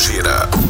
gira.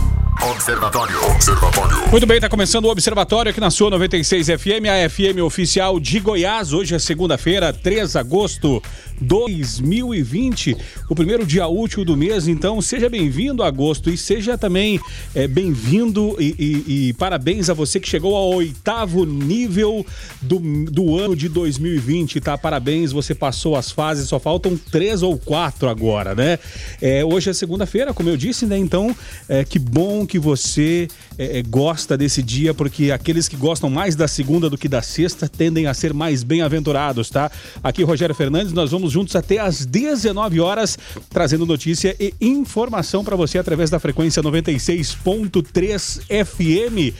Observatório. Observatório. Muito bem, está começando o Observatório aqui na sua 96 FM, a FM oficial de Goiás. Hoje é segunda-feira, 3 de agosto de 2020, o primeiro dia útil do mês. Então, seja bem-vindo agosto e seja também é, bem-vindo e, e- e parabéns a você que chegou ao oitavo nível do, do ano de 2020, tá? Parabéns, você passou as fases, só faltam três ou quatro agora, né? É, hoje é segunda-feira, como eu disse, né? Então, é, que bom que você é, é, gosta desse dia, porque aqueles que gostam mais da segunda do que da sexta tendem a ser mais bem-aventurados, tá? Aqui, Rogério Fernandes, nós vamos juntos até às 19 horas, trazendo notícia e informação para você através da frequência 96.3 FM.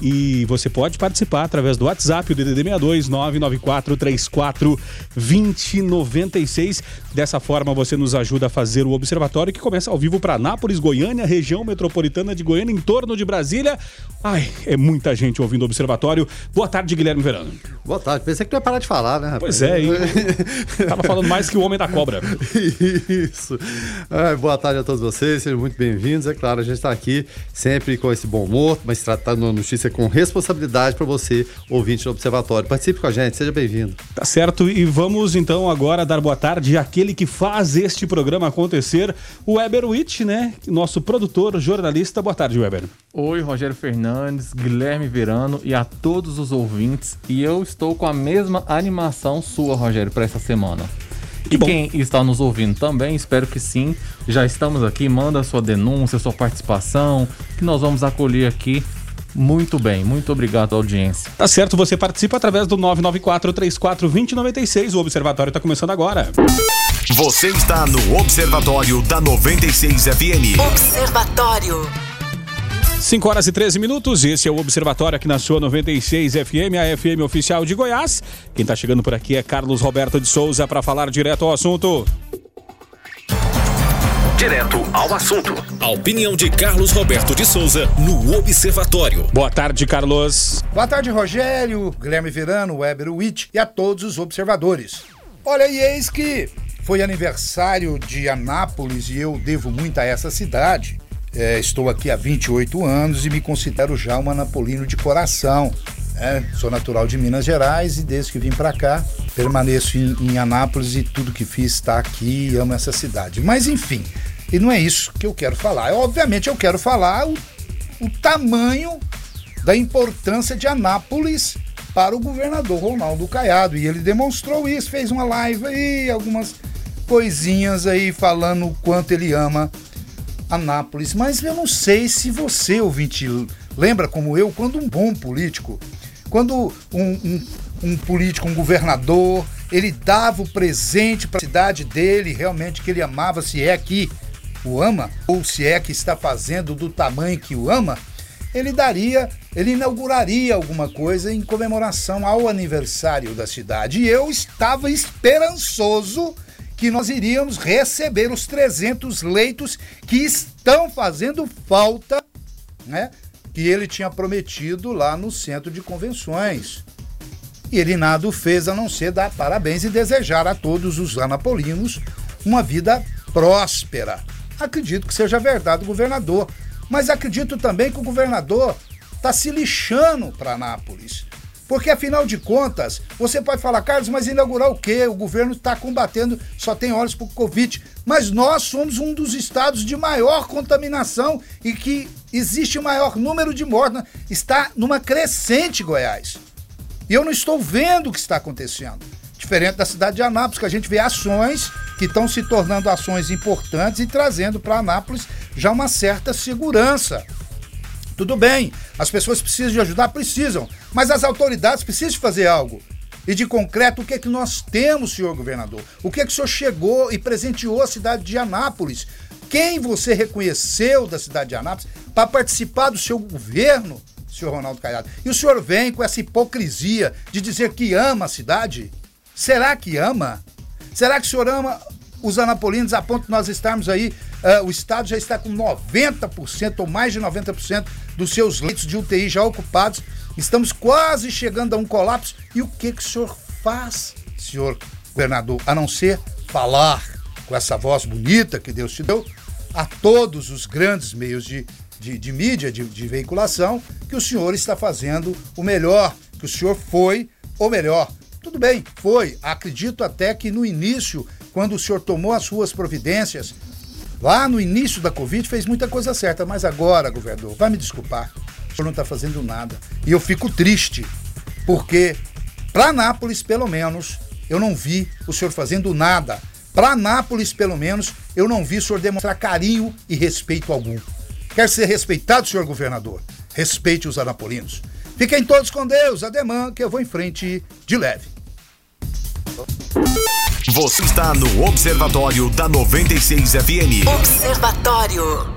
E você pode participar através do WhatsApp, o DDD 62 994 34 2096. Dessa forma você nos ajuda a fazer o observatório que começa ao vivo para Anápolis, Goiânia, região metropolitana de Goiânia, em torno de Brasília. Ai, é muita gente ouvindo o observatório. Boa tarde, Guilherme Verano. Boa tarde. Pensei que tu ia parar de falar, né, rapaz? Pois é, hein? Tava falando mais que o homem da cobra. Isso. Ai, boa tarde a todos vocês, sejam muito bem-vindos. É claro, a gente está aqui sempre com esse bom humor, mas tratando a notícia com responsabilidade para você, ouvinte do Observatório. Participe com a gente, seja bem-vindo. Tá certo, e vamos então agora dar boa tarde àquele que faz este programa acontecer, o Weber Witt, né? Nosso produtor, jornalista. Boa tarde, Weber. Oi, Rogério Fernandes, Guilherme Verano e a todos os ouvintes. E eu estou com a mesma animação sua, Rogério, para essa semana. E bom. quem está nos ouvindo também, espero que sim. Já estamos aqui, manda sua denúncia, sua participação, que nós vamos acolher aqui muito bem. Muito obrigado, audiência. Tá certo, você participa através do 994-34-2096. O Observatório tá começando agora. Você está no Observatório da 96 FM. Observatório. 5 horas e 13 minutos, esse é o Observatório aqui na sua 96 FM, a FM oficial de Goiás. Quem tá chegando por aqui é Carlos Roberto de Souza para falar direto ao assunto. Direto ao assunto. A opinião de Carlos Roberto de Souza no Observatório. Boa tarde, Carlos. Boa tarde, Rogério, Guilherme Verano, Weber Witt e a todos os observadores. Olha, e eis que foi aniversário de Anápolis e eu devo muito a essa cidade. É, estou aqui há 28 anos e me considero já um anapolino de coração. É, sou natural de Minas Gerais e desde que vim para cá permaneço em, em Anápolis e tudo que fiz está aqui e amo essa cidade. Mas enfim, e não é isso que eu quero falar. Obviamente eu quero falar o, o tamanho da importância de Anápolis para o governador Ronaldo Caiado. E ele demonstrou isso, fez uma live aí, algumas coisinhas aí falando o quanto ele ama Anápolis. Mas eu não sei se você, ouvinte, lembra como eu, quando um bom político, quando um, um, um político, um governador, ele dava o presente para a cidade dele, realmente que ele amava, se é que o ama, ou se é que está fazendo do tamanho que o ama, ele daria, ele inauguraria alguma coisa em comemoração ao aniversário da cidade. E eu estava esperançoso que nós iríamos receber os 300 leitos que estão fazendo falta, né? Que ele tinha prometido lá no centro de convenções. E ele nada fez a não ser dar parabéns e desejar a todos os anapolinos uma vida próspera. Acredito que seja verdade do governador, mas acredito também que o governador está se lixando para Anápolis. Porque afinal de contas, você pode falar, Carlos, mas inaugurar o quê? O governo está combatendo, só tem olhos para o Covid. Mas nós somos um dos estados de maior contaminação e que existe maior número de mortes. Está numa crescente Goiás. E eu não estou vendo o que está acontecendo. Diferente da cidade de Anápolis, que a gente vê ações que estão se tornando ações importantes e trazendo para Anápolis já uma certa segurança. Tudo bem, as pessoas precisam de ajudar? Precisam. Mas as autoridades precisam fazer algo. E de concreto, o que é que nós temos, senhor governador? O que é que o senhor chegou e presenteou a cidade de Anápolis? Quem você reconheceu da cidade de Anápolis para participar do seu governo, senhor Ronaldo Caiado. E o senhor vem com essa hipocrisia de dizer que ama a cidade? Será que ama? Será que o senhor ama os anapolinos a ponto de nós estarmos aí, uh, o Estado já está com 90% ou mais de 90% dos seus leitos de UTI já ocupados. Estamos quase chegando a um colapso. E o que, que o senhor faz, senhor governador, a não ser falar com essa voz bonita que Deus te deu a todos os grandes meios de, de, de mídia, de, de veiculação, que o senhor está fazendo o melhor, que o senhor foi o melhor. Tudo bem, foi. Acredito até que no início, quando o senhor tomou as suas providências, lá no início da Covid, fez muita coisa certa. Mas agora, governador, vai me desculpar, o senhor não está fazendo nada. E eu fico triste, porque para Nápoles, pelo menos, eu não vi o senhor fazendo nada. Para Nápoles, pelo menos, eu não vi o senhor demonstrar carinho e respeito algum. Quer ser respeitado, senhor governador? Respeite os anapolinos. Fiquem todos com Deus, ademã, que eu vou em frente de leve. Você está no Observatório da 96 FM. Observatório.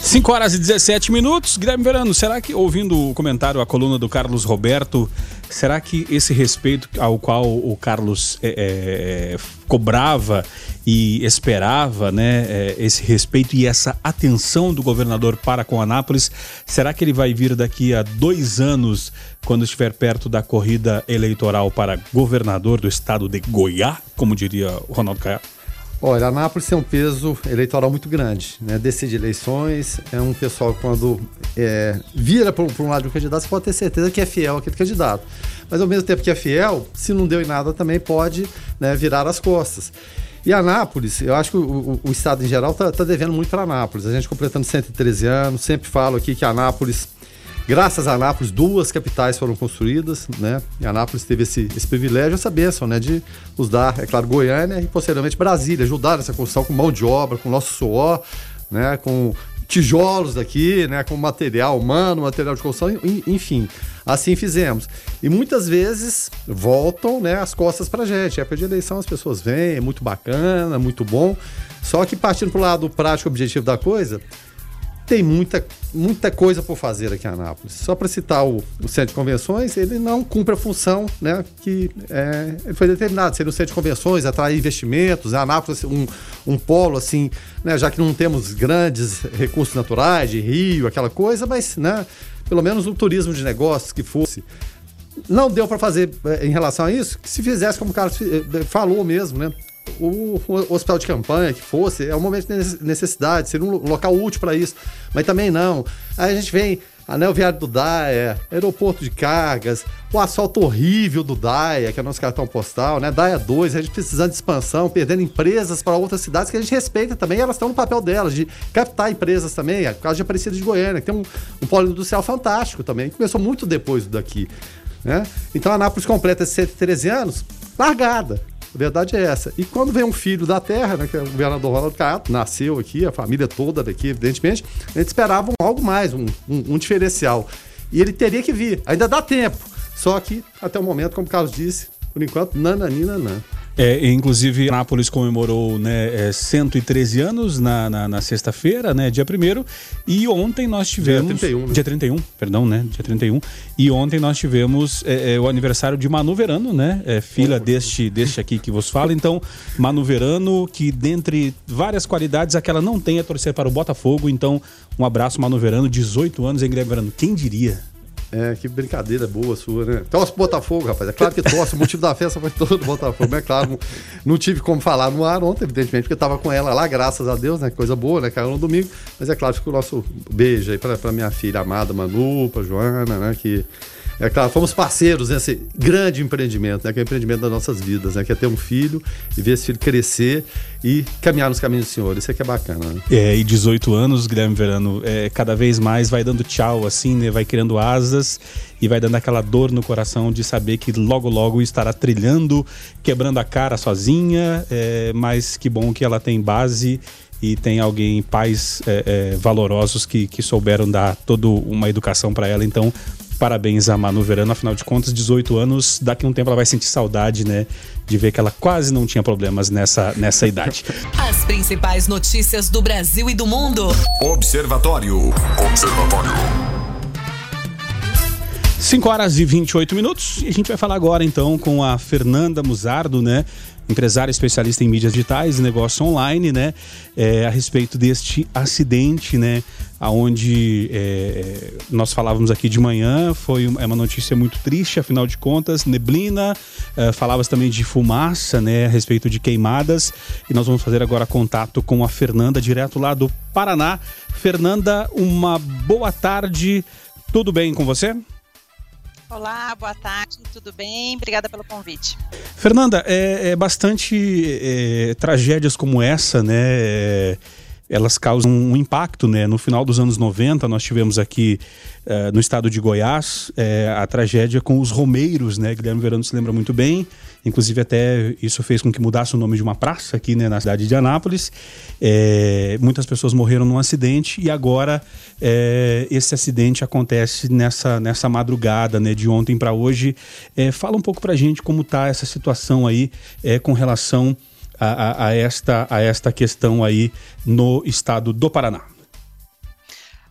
5 horas e 17 minutos. Guilherme Verano, será que, ouvindo o comentário, a coluna do Carlos Roberto, será que esse respeito ao qual o Carlos é, é, cobrava e esperava, né, é, esse respeito e essa atenção do governador para com Anápolis, será que ele vai vir daqui a dois anos, quando estiver perto da corrida eleitoral para governador do estado de Goiás, como diria Ronaldo Caiado? Olha, Anápolis tem um peso eleitoral muito grande, né? Decide eleições, é um pessoal quando é, vira para um lado de um candidato, você pode ter certeza que é fiel àquele candidato. Mas ao mesmo tempo que é fiel, se não deu em nada, também pode né, virar as costas. E Anápolis, eu acho que o, o, o Estado em geral está tá devendo muito para Anápolis. A gente completando 113 anos, sempre falo aqui que Anápolis Graças a Anápolis, duas capitais foram construídas, né? E Anápolis teve esse, esse privilégio, essa bênção, né? De nos dar, é claro, Goiânia e posteriormente Brasília, ajudar nessa construção com mão de obra, com nosso suor, né? Com tijolos daqui, né? Com material humano, material de construção, enfim. Assim fizemos. E muitas vezes voltam, né? As costas pra gente. Época de eleição as pessoas vêm, é muito bacana, muito bom. Só que partindo pro lado prático objetivo da coisa, tem muita, muita coisa por fazer aqui em Anápolis. Só para citar o, o, centro de convenções, ele não cumpre a função né, que é, foi determinado. Ser um centro de convenções, atrair investimentos, Anápolis um, um polo assim, né, já que não temos grandes recursos naturais, de rio, aquela coisa, mas né, pelo menos um turismo de negócios que fosse. Não deu para fazer é, em relação a isso, que se fizesse como o Carlos é, falou mesmo, né? O, o, hospital de campanha que fosse, é um momento de necessidade, seria um local útil para isso. Mas também não. Aí a gente vem anel viário do Daia, aeroporto de cargas, o asfalto horrível do Daia, que é o nosso cartão postal, né? Daia 2, a gente precisando de expansão, perdendo empresas para outras cidades que a gente respeita também, elas estão no papel delas, de captar empresas também, é, por causa de Aparecida de Goiânia, que tem um, um polo industrial fantástico também, que começou muito depois daqui. Né? Então a Anápolis completa 113 anos, largada. A verdade é essa. E quando vem um filho da terra, né, que é o governador Ronaldo Caiado, nasceu aqui, a família toda daqui, evidentemente, a gente esperava algo mais, um, um, um diferencial. E ele teria que vir. Ainda dá tempo. Só que, até o momento, como o Carlos disse, por enquanto, nananina, nan. É, inclusive, Nápoles comemorou né, é, 113 anos na, na, na sexta-feira, né, dia 1 e ontem nós tivemos. Dia 31, né? Dia 31, perdão, né? Dia 31. E ontem nós tivemos é, o aniversário de Manu Verano, né? É, filha deste, deste aqui que vos fala. Então, Manu Verano, que dentre várias qualidades, aquela não tem a torcer para o Botafogo. Então, um abraço, Manu Verano, 18 anos em Guilherme Verano. Quem diria? É, que brincadeira boa sua, né? Torce Botafogo, rapaz. É claro que torce. O motivo da festa foi todo do Botafogo. É claro, não tive como falar no ar ontem, evidentemente, porque eu tava com ela lá, graças a Deus, né? Coisa boa, né? Caiu no domingo. Mas é claro, fica o nosso beijo aí pra, pra minha filha amada Manu, pra Joana, né? Que é claro, fomos parceiros nesse grande empreendimento, né, que é o empreendimento das nossas vidas, né, que é ter um filho e ver esse filho crescer e caminhar nos caminhos do Senhor. Isso é que é bacana. Né? É, e 18 anos, Guilherme Verano, é, cada vez mais vai dando tchau, assim, né, vai criando asas e vai dando aquela dor no coração de saber que logo, logo estará trilhando, quebrando a cara sozinha, é, mas que bom que ela tem base e tem alguém, pais é, é, valorosos que, que souberam dar toda uma educação para ela. Então, Parabéns a Manu Verano, afinal de contas, 18 anos, daqui a um tempo ela vai sentir saudade, né? De ver que ela quase não tinha problemas nessa, nessa idade. As principais notícias do Brasil e do mundo. Observatório. Observatório. 5 horas e 28 minutos. E a gente vai falar agora então com a Fernanda Musardo, né? Empresária especialista em mídias digitais e negócio online, né? É, a respeito deste acidente, né? Onde é, nós falávamos aqui de manhã, foi uma, é uma notícia muito triste, afinal de contas, neblina, é, falávamos também de fumaça, né? A respeito de queimadas. E nós vamos fazer agora contato com a Fernanda, direto lá do Paraná. Fernanda, uma boa tarde. Tudo bem com você? Olá, boa tarde, tudo bem? Obrigada pelo convite. Fernanda, é, é bastante é, tragédias como essa, né? É, elas causam um impacto, né? No final dos anos 90, nós tivemos aqui uh, no estado de Goiás uh, a tragédia com os Romeiros, né? Guilherme Verano se lembra muito bem. Inclusive, até isso fez com que mudasse o nome de uma praça aqui né, na cidade de Anápolis. É, muitas pessoas morreram num acidente e agora esse acidente acontece nessa, nessa madrugada, né? De ontem para hoje. fala um pouco pra gente como tá essa situação aí com relação a, a, a, esta, a esta questão aí no estado do Paraná?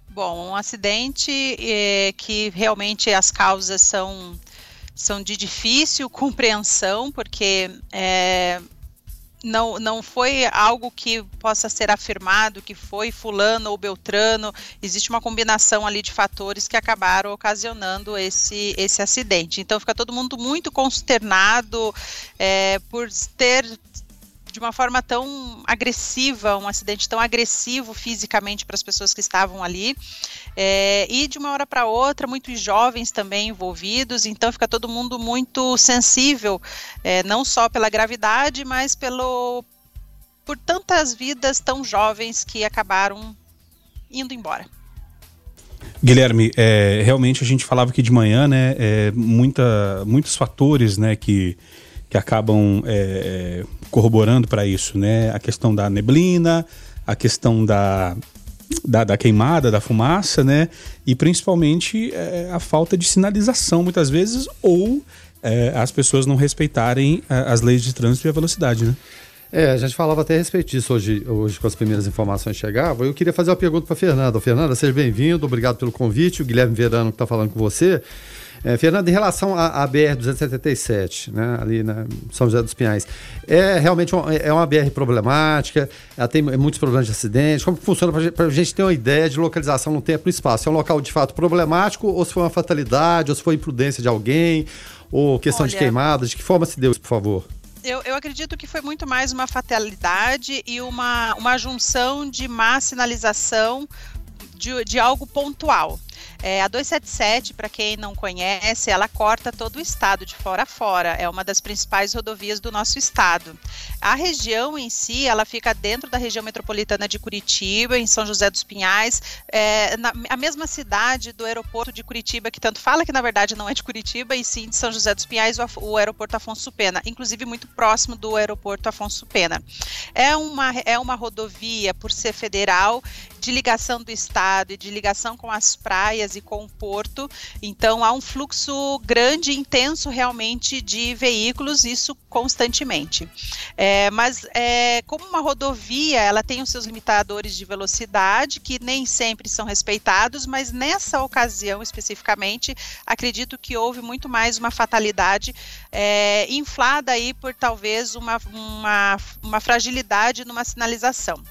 Bom, um acidente é, que realmente as causas são, são de difícil compreensão, porque é, não, não foi algo que possa ser afirmado que foi fulano ou beltrano. Existe uma combinação ali de fatores que acabaram ocasionando esse, esse acidente. Então fica todo mundo muito consternado é, por ter de uma forma tão agressiva, um acidente tão agressivo fisicamente para as pessoas que estavam ali, é, e de uma hora para outra, muitos jovens também envolvidos, então fica todo mundo muito sensível, é, não só pela gravidade, mas pelo por tantas vidas tão jovens que acabaram indo embora. Guilherme, é, realmente a gente falava aqui de manhã, né? É, muita, muitos fatores, né, que que acabam é, corroborando para isso, né? A questão da neblina, a questão da, da, da queimada, da fumaça, né? E principalmente é, a falta de sinalização, muitas vezes, ou é, as pessoas não respeitarem é, as leis de trânsito e a velocidade, né? É, a gente falava até a respeito disso hoje, hoje com as primeiras informações chegavam. Eu queria fazer uma pergunta para Fernanda. Fernanda, seja bem-vindo, obrigado pelo convite. O Guilherme Verano que está falando com você. É, Fernando, em relação à, à BR-277, né, ali na São José dos Pinhais, é realmente uma, é uma BR problemática, ela tem muitos problemas de acidente. Como funciona para a gente ter uma ideia de localização no tempo e no espaço? É um local de fato problemático ou se foi uma fatalidade, ou se foi imprudência de alguém, ou questão Olha, de queimadas? De que forma se deu isso, por favor? Eu, eu, acredito que foi muito mais uma fatalidade e uma, uma junção de má sinalização de, de algo pontual. É, a 277, para quem não conhece, ela corta todo o estado de fora a fora. É uma das principais rodovias do nosso estado. A região em si, ela fica dentro da região metropolitana de Curitiba, em São José dos Pinhais, é, na, a mesma cidade do aeroporto de Curitiba, que tanto fala que na verdade não é de Curitiba, e sim de São José dos Pinhais, o, o aeroporto Afonso Pena, inclusive muito próximo do aeroporto Afonso Pena. É uma, é uma rodovia, por ser federal, de ligação do estado e de ligação com as praias e com o porto. Então há um fluxo grande, intenso realmente de veículos, isso constantemente. É, mas é, como uma rodovia, ela tem os seus limitadores de velocidade que nem sempre são respeitados, mas nessa ocasião especificamente, acredito que houve muito mais uma fatalidade é, inflada aí por talvez uma, uma, uma fragilidade numa sinalização.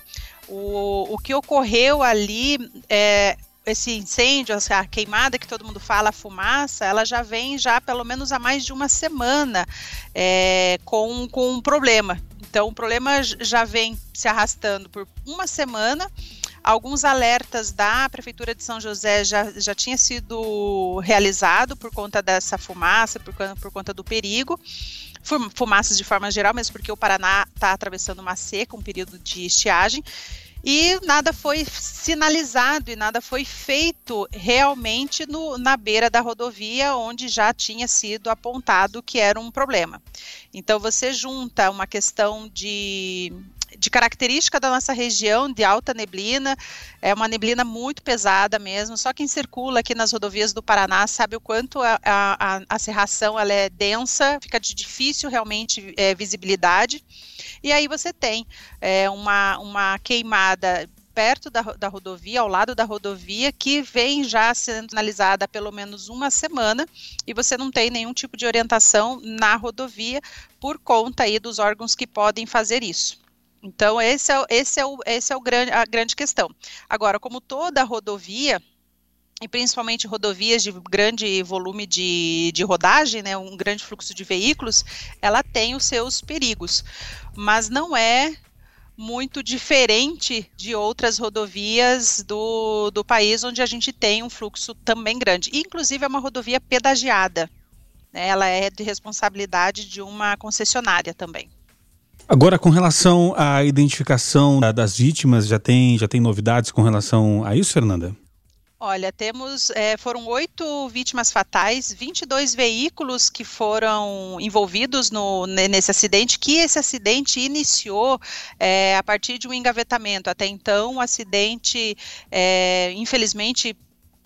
O, o que ocorreu ali é, esse incêndio, a queimada que todo mundo fala, a fumaça, ela já vem já pelo menos há mais de uma semana é, com, com um problema. Então o problema já vem se arrastando por uma semana. Alguns alertas da Prefeitura de São José já, já tinha sido realizado por conta dessa fumaça, por, por conta do perigo fumaças de forma geral, mesmo porque o Paraná está atravessando uma seca, um período de estiagem, e nada foi sinalizado e nada foi feito realmente no, na beira da rodovia, onde já tinha sido apontado que era um problema. Então, você junta uma questão de de característica da nossa região de alta neblina, é uma neblina muito pesada mesmo. Só quem circula aqui nas rodovias do Paraná sabe o quanto a, a, a cerração ela é densa, fica de difícil realmente é, visibilidade. E aí você tem é, uma, uma queimada perto da, da rodovia, ao lado da rodovia, que vem já sendo analisada há pelo menos uma semana e você não tem nenhum tipo de orientação na rodovia por conta aí dos órgãos que podem fazer isso. Então, esse é, esse é, o, esse é o grande, a grande questão. Agora, como toda rodovia, e principalmente rodovias de grande volume de, de rodagem, né, um grande fluxo de veículos, ela tem os seus perigos, mas não é muito diferente de outras rodovias do, do país, onde a gente tem um fluxo também grande. Inclusive, é uma rodovia pedagiada. Né? Ela é de responsabilidade de uma concessionária também. Agora, com relação à identificação das vítimas, já tem, já tem novidades com relação a isso, Fernanda? Olha, temos, é, foram oito vítimas fatais, 22 veículos que foram envolvidos no, nesse acidente, que esse acidente iniciou é, a partir de um engavetamento. Até então, o acidente, é, infelizmente,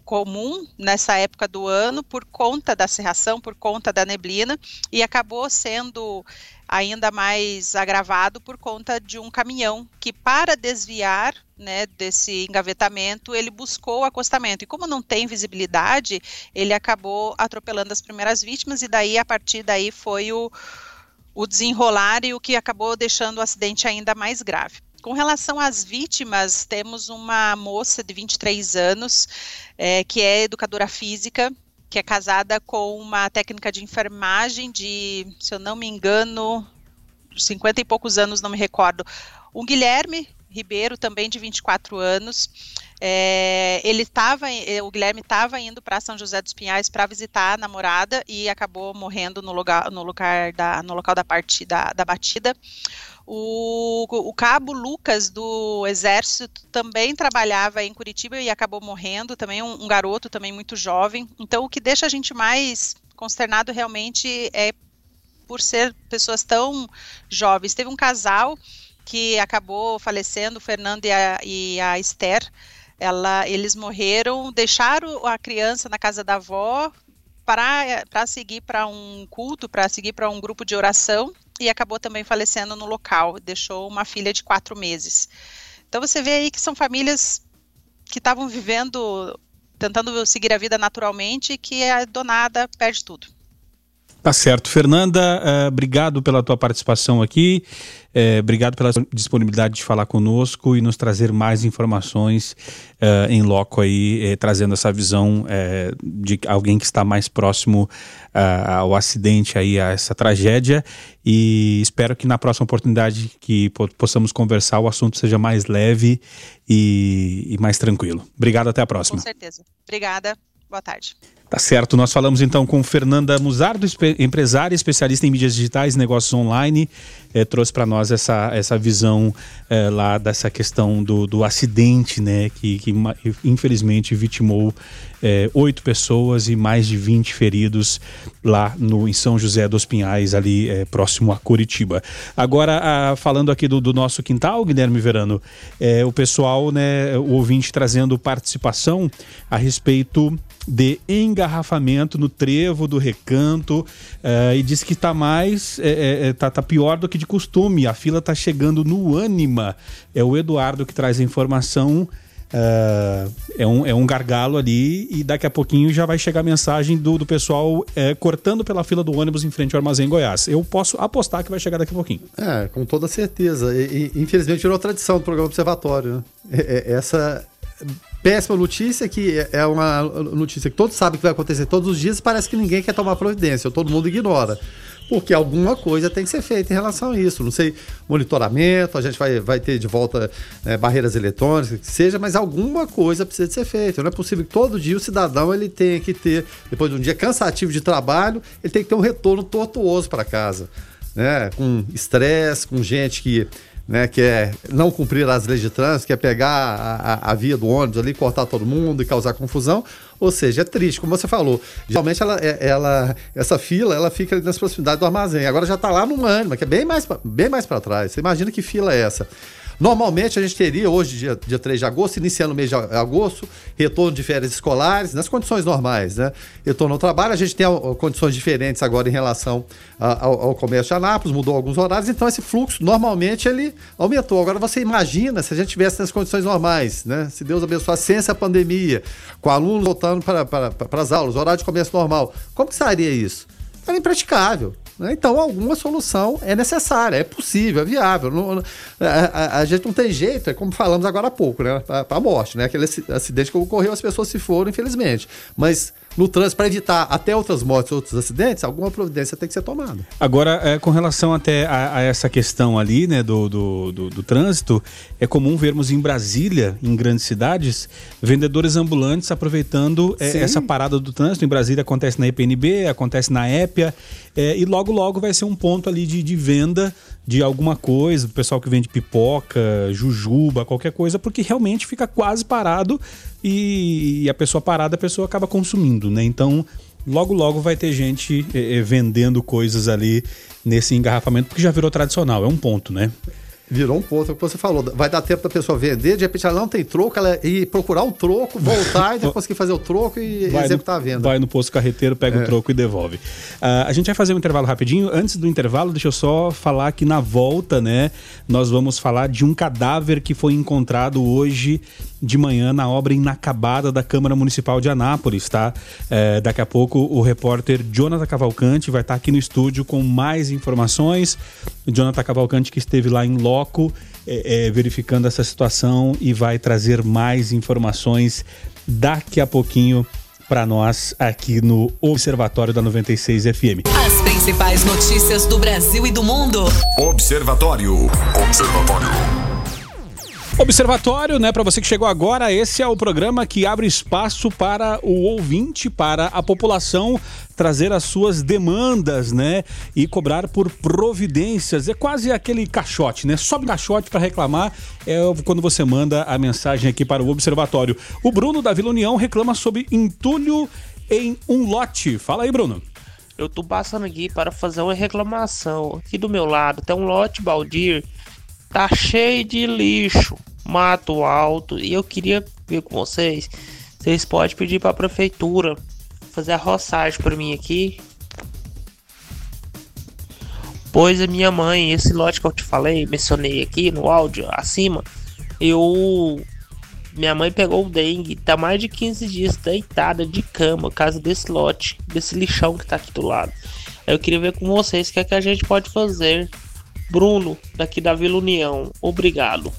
comum nessa época do ano por conta da serração, por conta da neblina, e acabou sendo ainda mais agravado por conta de um caminhão que, para desviar né, desse engavetamento, ele buscou o acostamento. E como não tem visibilidade, ele acabou atropelando as primeiras vítimas, e daí, a partir daí, foi o, o desenrolar e o que acabou deixando o acidente ainda mais grave. Com relação às vítimas, temos uma moça de 23 anos, é, que é educadora física, que é casada com uma técnica de enfermagem de, se eu não me engano, 50 e poucos anos, não me recordo. O Guilherme Ribeiro, também de 24 anos. É, ele estava, é, o Guilherme estava indo para São José dos Pinhais para visitar a namorada e acabou morrendo no lugar, no lugar da, no local da partida, da batida. O, o, cabo Lucas do Exército também trabalhava em Curitiba e acabou morrendo, também um, um, garoto também muito jovem. Então, o que deixa a gente mais consternado realmente é por ser pessoas tão jovens. Teve um casal que acabou falecendo, o Fernando e a, e a Esther. Ela, eles morreram, deixaram a criança na casa da avó para seguir para um culto, para seguir para um grupo de oração e acabou também falecendo no local. Deixou uma filha de quatro meses. Então você vê aí que são famílias que estavam vivendo, tentando seguir a vida naturalmente que a donada perde tudo. Tá certo. Fernanda, uh, obrigado pela tua participação aqui. Uh, obrigado pela disponibilidade de falar conosco e nos trazer mais informações uh, em loco aí, trazendo essa visão de alguém que está mais próximo ao acidente aí, a essa tragédia. E espero que na próxima oportunidade que possamos conversar, o assunto seja mais leve e mais tranquilo. Obrigado, até a próxima. Com certeza. Obrigada. Boa tarde. Tá certo, nós falamos então com Fernanda Musardo, empresária, especialista em mídias digitais negócios online, eh, trouxe para nós essa, essa visão eh, lá dessa questão do, do acidente, né, que, que infelizmente vitimou eh, oito pessoas e mais de 20 feridos lá no, em São José dos Pinhais, ali próximo a Curitiba. Agora, falando aqui do, do, nosso quintal, Guilherme Verano, o pessoal, né, o ouvinte trazendo participação a respeito de engarrafamento no trevo do recanto uh, e diz que está mais é, é, tá, tá, pior do que de costume. A fila está chegando no ânima. É o Eduardo que traz a informação. Uh, é, um, é um gargalo ali e daqui a pouquinho já vai chegar a mensagem do, do pessoal é, cortando pela fila do ônibus em frente ao Armazém Goiás. Eu posso apostar que vai chegar daqui a pouquinho. É, com toda certeza. E, e infelizmente virou tradição do programa Observatório. Né? É, essa péssima notícia, que é uma notícia que todos sabem que vai acontecer todos os dias, parece que ninguém quer tomar providência, todo mundo ignora. Porque alguma coisa tem que ser feita em relação a isso. Não sei, monitoramento, a gente vai, vai ter de volta é, barreiras eletrônicas, que seja, mas alguma coisa precisa ser feita. Não é possível que todo dia o cidadão ele tenha que ter, depois de um dia cansativo de trabalho, ele tem que ter um retorno tortuoso para casa. Né? Com estresse, com gente que né, que é não cumprir as leis de trânsito, que é pegar a, a, via do ônibus ali, cortar todo mundo e causar confusão. Ou seja, é triste, como você falou. Geralmente ela, é- ela, essa fila ela fica ali nas proximidades do armazém. Agora já está lá no Anima, que é bem mais, bem mais para trás. Você imagina que fila é essa? Normalmente a gente teria hoje, dia, dia 3 de agosto, iniciando o mês de agosto, retorno de férias escolares, nas condições normais, né? Retorno ao trabalho, a gente tem condições diferentes agora em relação ao, ao comércio de Anápolis, mudou alguns horários, então esse fluxo normalmente ele aumentou. Agora você imagina se a gente tivesse nas condições normais, né? Se Deus abençoasse sem essa pandemia, com alunos voltando para, para, para as aulas, horário de comércio normal, como que seria isso? Era impraticável. Né? Então, alguma solução é necessária, é possível, é viável. Não- a, a- a gente não tem jeito, é como falamos agora há pouco, né? Para a morte, né? Aquele aci- acidente que ocorreu, as pessoas se foram, infelizmente. Mas no trânsito, para evitar até outras mortes, outros acidentes, alguma providência tem que ser tomada. Agora, é, com relação até a, a essa questão ali, né, do, do, do- do trânsito, é comum vermos em Brasília, em grandes cidades, vendedores ambulantes aproveitando é, essa parada do trânsito. Em Brasília acontece na EPNB, acontece na Épia, é, e logo, logo vai ser um ponto ali de, de venda de alguma coisa, o pessoal que vende pipoca, jujuba, qualquer coisa, porque realmente fica quase parado e, e a pessoa parada, a pessoa acaba consumindo, né? Então, logo, logo vai ter gente eh, eh, vendendo coisas ali nesse engarrafamento, porque já virou tradicional, é um ponto, né? Virou um ponto, é o que você falou. Vai dar tempo da pessoa vender, de repente ela não tem troco, ela ir procurar um troco, voltar e depois conseguir fazer o troco e Vai executar no, a venda. Vai no posto carreteiro, pega o troco e devolve. Ah, a gente vai fazer um intervalo rapidinho. Antes do intervalo, deixa eu só falar que na volta, né, nós vamos falar de um cadáver que foi encontrado hoje de manhã na obra inacabada da Câmara Municipal de Anápolis, tá? É, daqui a pouco o repórter Jonathan Cavalcante vai estar aqui no estúdio com mais informações. O Jonathan Cavalcante que esteve lá em loco é, é, verificando essa situação e vai trazer mais informações daqui a pouquinho para nós aqui no Observatório da 96 FM. As principais notícias do Brasil e do mundo. Observatório. Observatório. Observatório, né, para você que chegou agora, esse é o programa que abre espaço para o ouvinte, para a população trazer as suas demandas, né, e cobrar por providências. É quase aquele caixote, né? Sobe caixote para reclamar é quando você manda a mensagem aqui para o Observatório. O Bruno da Vila União reclama sobre entulho em um lote. Fala aí, Bruno. Eu tô passando aqui para fazer uma reclamação. Aqui do meu lado tem um lote baldio, tá cheio de lixo, mato alto, e eu queria ver com vocês. Vocês podem pedir para a prefeitura fazer a roçagem para mim aqui. Pois a minha mãe, esse lote que eu te falei, mencionei aqui no áudio acima, eu minha mãe pegou o dengue, tá mais de 15 dias deitada de cama, por causa desse lote, desse lixão que tá aqui do lado. Eu queria ver com vocês o que é que a gente pode fazer. Bruno, daqui da Vila União, obrigado.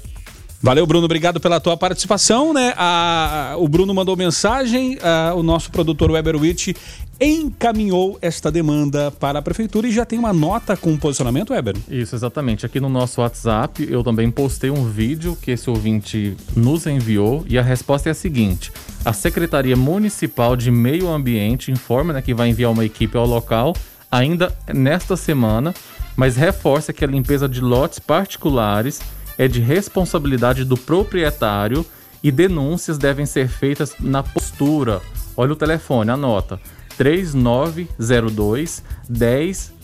Valeu, Bruno. Obrigado pela tua participação, né? A- a- o Bruno mandou mensagem, a- o nosso produtor Weber Witt encaminhou esta demanda para a prefeitura e já tem uma nota com posicionamento, Weber? Isso, exatamente. Aqui no nosso WhatsApp eu também postei um vídeo que esse ouvinte nos enviou e a resposta é a seguinte: a Secretaria Municipal de Meio Ambiente informa né, que vai enviar uma equipe ao local ainda nesta semana, mas reforça que a limpeza de lotes particulares é de responsabilidade do proprietário e denúncias devem ser feitas na postura. Olha o telefone, anota. 3902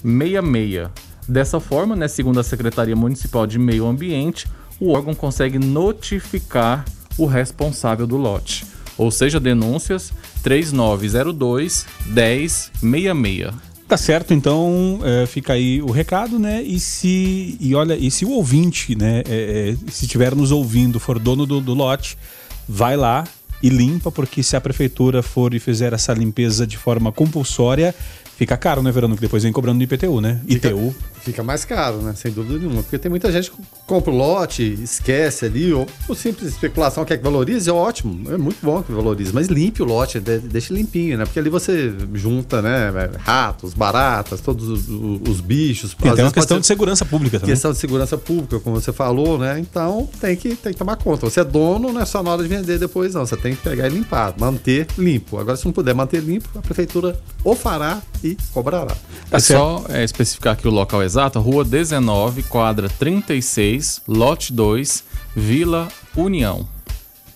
1066. Dessa forma, né, segundo a Secretaria Municipal de Meio Ambiente, o órgão consegue notificar o responsável do lote. Ou seja, denúncias 3902 1066. Tá certo, então é, fica aí o recado, né? E se e olha, e se o ouvinte, né, é, é, se estiver nos ouvindo, for dono do, do lote, vai lá e limpa, porque se a prefeitura for e fizer essa limpeza de forma compulsória, fica caro, né, Verano? Que depois vem cobrando no IPTU, né? ITU. Fica mais caro, né? Sem dúvida nenhuma. Porque tem muita gente que compra o lote, esquece ali, ou por simples especulação quer que valorize, é ótimo. É muito bom que valorize. Mas limpe o lote, de- deixa limpinho, né? Porque ali você junta, né? Ratos, baratas, todos os, os- os bichos. Tem Às até uma questão ser- de segurança pública também. Questão de segurança pública, como você falou, né? Então tem que, tem que tomar conta. Você é dono, não é só na hora de vender depois, não. Você tem que pegar e limpar, manter limpo. Agora, se não puder manter limpo, a prefeitura ou fará e, cobrará. É só é, especificar aqui o local exato: Rua 19, quadra 36, lote 2, Vila União.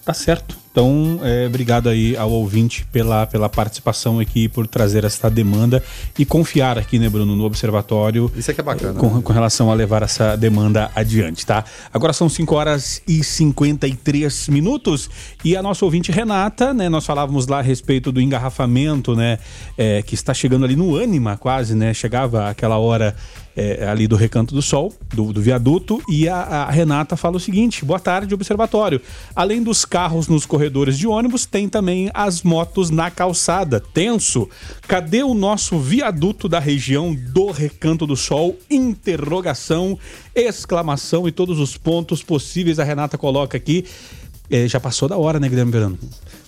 Tá certo. Então, é, obrigado aí ao ouvinte pela, pela participação aqui, por trazer essa demanda e confiar aqui, né, Bruno, no Observatório. Isso aqui é bacana. Com, com relação a levar essa demanda adiante, tá? Agora são 5 horas e 53 minutos e a nossa ouvinte Renata, né, nós falávamos lá a respeito do engarrafamento, né, é, que está chegando ali no ânima quase, né, chegava aquela hora é, ali do Recanto do Sol, do, do viaduto, e a, a, Renata fala o seguinte: boa tarde, observatório. Além dos carros nos corredores de ônibus, tem também as motos na calçada. Tenso. Cadê o nosso viaduto da região do Recanto do Sol? Interrogação, exclamação e todos os pontos possíveis a Renata coloca aqui. É, já passou da hora, né, Guilherme Verano?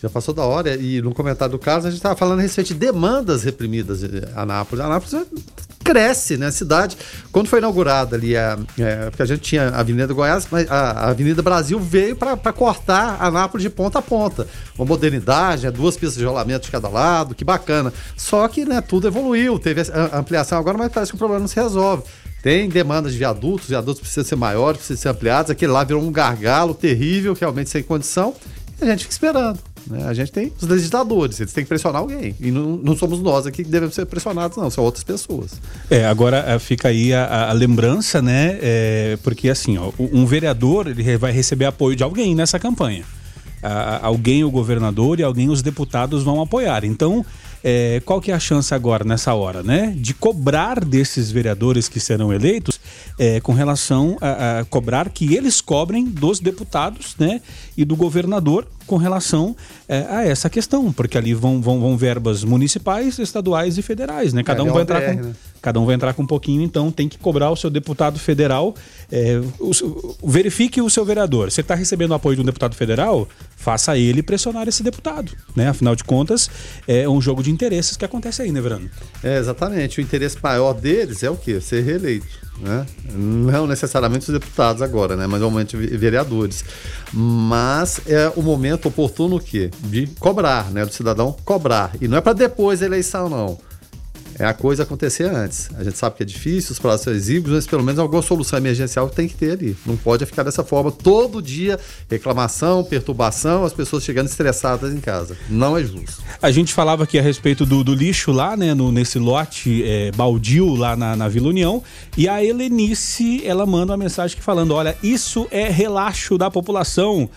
Já passou da hora e no comentário do caso a gente estava falando respeito de demandas reprimidas em Anápolis. Anápolis cresce, né? A cidade, quando foi inaugurada ali, a, é, porque a gente tinha a Avenida Goiás, mas a, a Avenida Brasil veio para cortar Anápolis de ponta a ponta. Uma modernidade, né? duas pistas de rolamento de cada lado, que bacana. Só que né, tudo evoluiu, teve a ampliação agora, mas parece que o problema não se resolve. Tem demandas de viadutos, viadutos precisam ser maiores, precisam ser ampliados. Aquele lá virou um gargalo terrível, realmente sem condição. E a gente fica esperando. Né? A gente tem os legisladores, eles têm que pressionar alguém. E não, não somos nós aqui que devemos ser pressionados, não, são outras pessoas. É, agora eh, fica aí a, a lembrança, né? É, porque assim, ó, um vereador ele vai receber apoio de alguém nessa campanha. alguém o governador e alguém os deputados vão apoiar. Então, é, qual que é a chance agora, nessa hora, né? De cobrar desses vereadores que serão eleitos é, com relação a, a, cobrar que eles cobrem dos deputados, né? E do governador com relação é, a essa questão, porque ali vão, vão, vão verbas municipais, estaduais e federais, né? Cada é, um vai entrar com? Cada um vai entrar com um pouquinho, então tem que cobrar o seu deputado federal. É, o, verifique o seu vereador. Você está recebendo o apoio de um deputado federal, faça ele pressionar esse deputado, né? Afinal de contas, é um jogo de interesses que acontece aí, né, Verano? É, exatamente. O interesse maior deles é o quê? Ser reeleito né? Não necessariamente os deputados agora, né? Mas normalmente vereadores. Mas é o momento oportuno o quê? De cobrar, né? Do cidadão cobrar. E não é para depois da eleição, não é a coisa acontecer antes. A gente sabe que é difícil, os prazos são exíguos, mas pelo menos alguma solução emergencial tem que ter ali. Não pode ficar dessa forma todo dia, reclamação, perturbação, as pessoas chegando estressadas em casa. Não é justo. A gente falava aqui a respeito do, do lixo lá, né, no, nesse lote é, baldio lá na, na Vila União, e a Helenice, ela manda uma mensagem falando, olha, isso é relaxo da população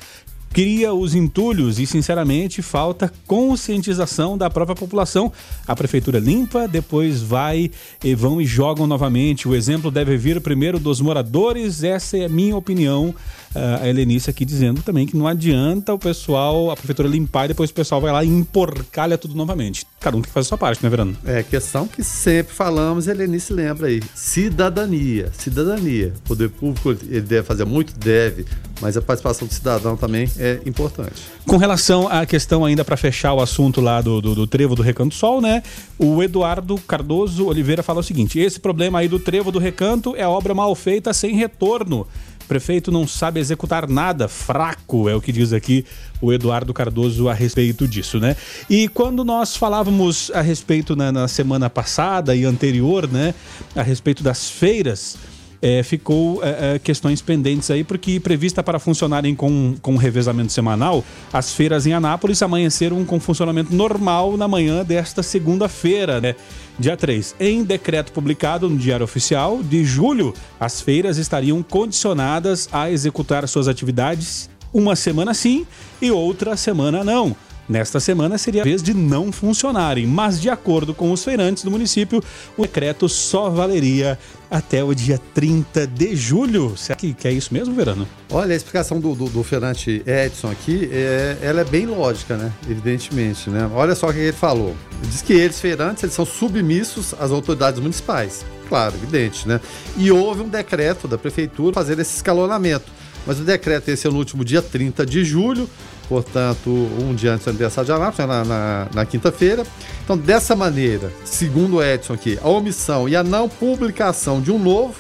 cria os entulhos e, sinceramente, falta conscientização da própria população. A prefeitura limpa, depois vai e vão e jogam novamente. O exemplo deve vir primeiro dos moradores, essa é a minha opinião. Uh, a Helenice aqui dizendo também que não adianta o pessoal, a prefeitura limpar e depois o pessoal vai lá e emporcalha tudo novamente. Cada um tem que fazer a sua parte, né, Verano? É, questão que sempre falamos, a Helenice lembra aí. Cidadania, cidadania. O poder público, ele deve fazer muito? Deve, mas a participação do cidadão também é importante. Com relação à questão ainda para fechar o assunto lá do, do, do, trevo do Recanto Sol, né? O Eduardo Cardoso Oliveira fala o seguinte: esse problema aí do trevo do Recanto é obra mal feita sem retorno. Prefeito não sabe executar nada, fraco, é o que diz aqui o Eduardo Cardoso a respeito disso, né? E quando nós falávamos a respeito na, na semana passada e anterior, né, a respeito das feiras, é, ficou é, é, questões pendentes aí, porque prevista para funcionarem com, com revezamento semanal, as feiras em Anápolis amanheceram com funcionamento normal na manhã desta segunda-feira, né? Dia 3. Em decreto publicado no Diário Oficial de julho, as feiras estariam condicionadas a executar suas atividades uma semana sim e outra semana não. Nesta semana seria a vez de não funcionarem, mas de acordo com os feirantes do município, o decreto só valeria até o dia 30 de julho. Será que, que é isso mesmo, Verano? Olha, a explicação do, do, do feirante Edson aqui, é, ela é bem lógica, né? Evidentemente, né? Olha só o que ele falou. Diz que eles, feirantes, eles são submissos às autoridades municipais. Claro, evidente, né? E houve um decreto da prefeitura fazer esse escalonamento. Mas o decreto esse é no último dia 30 de julho, portanto, um dia antes do aniversário de Anápolis, na, na, na quinta-feira. Então, dessa maneira, segundo o Edson aqui, a omissão e a não publicação de um novo,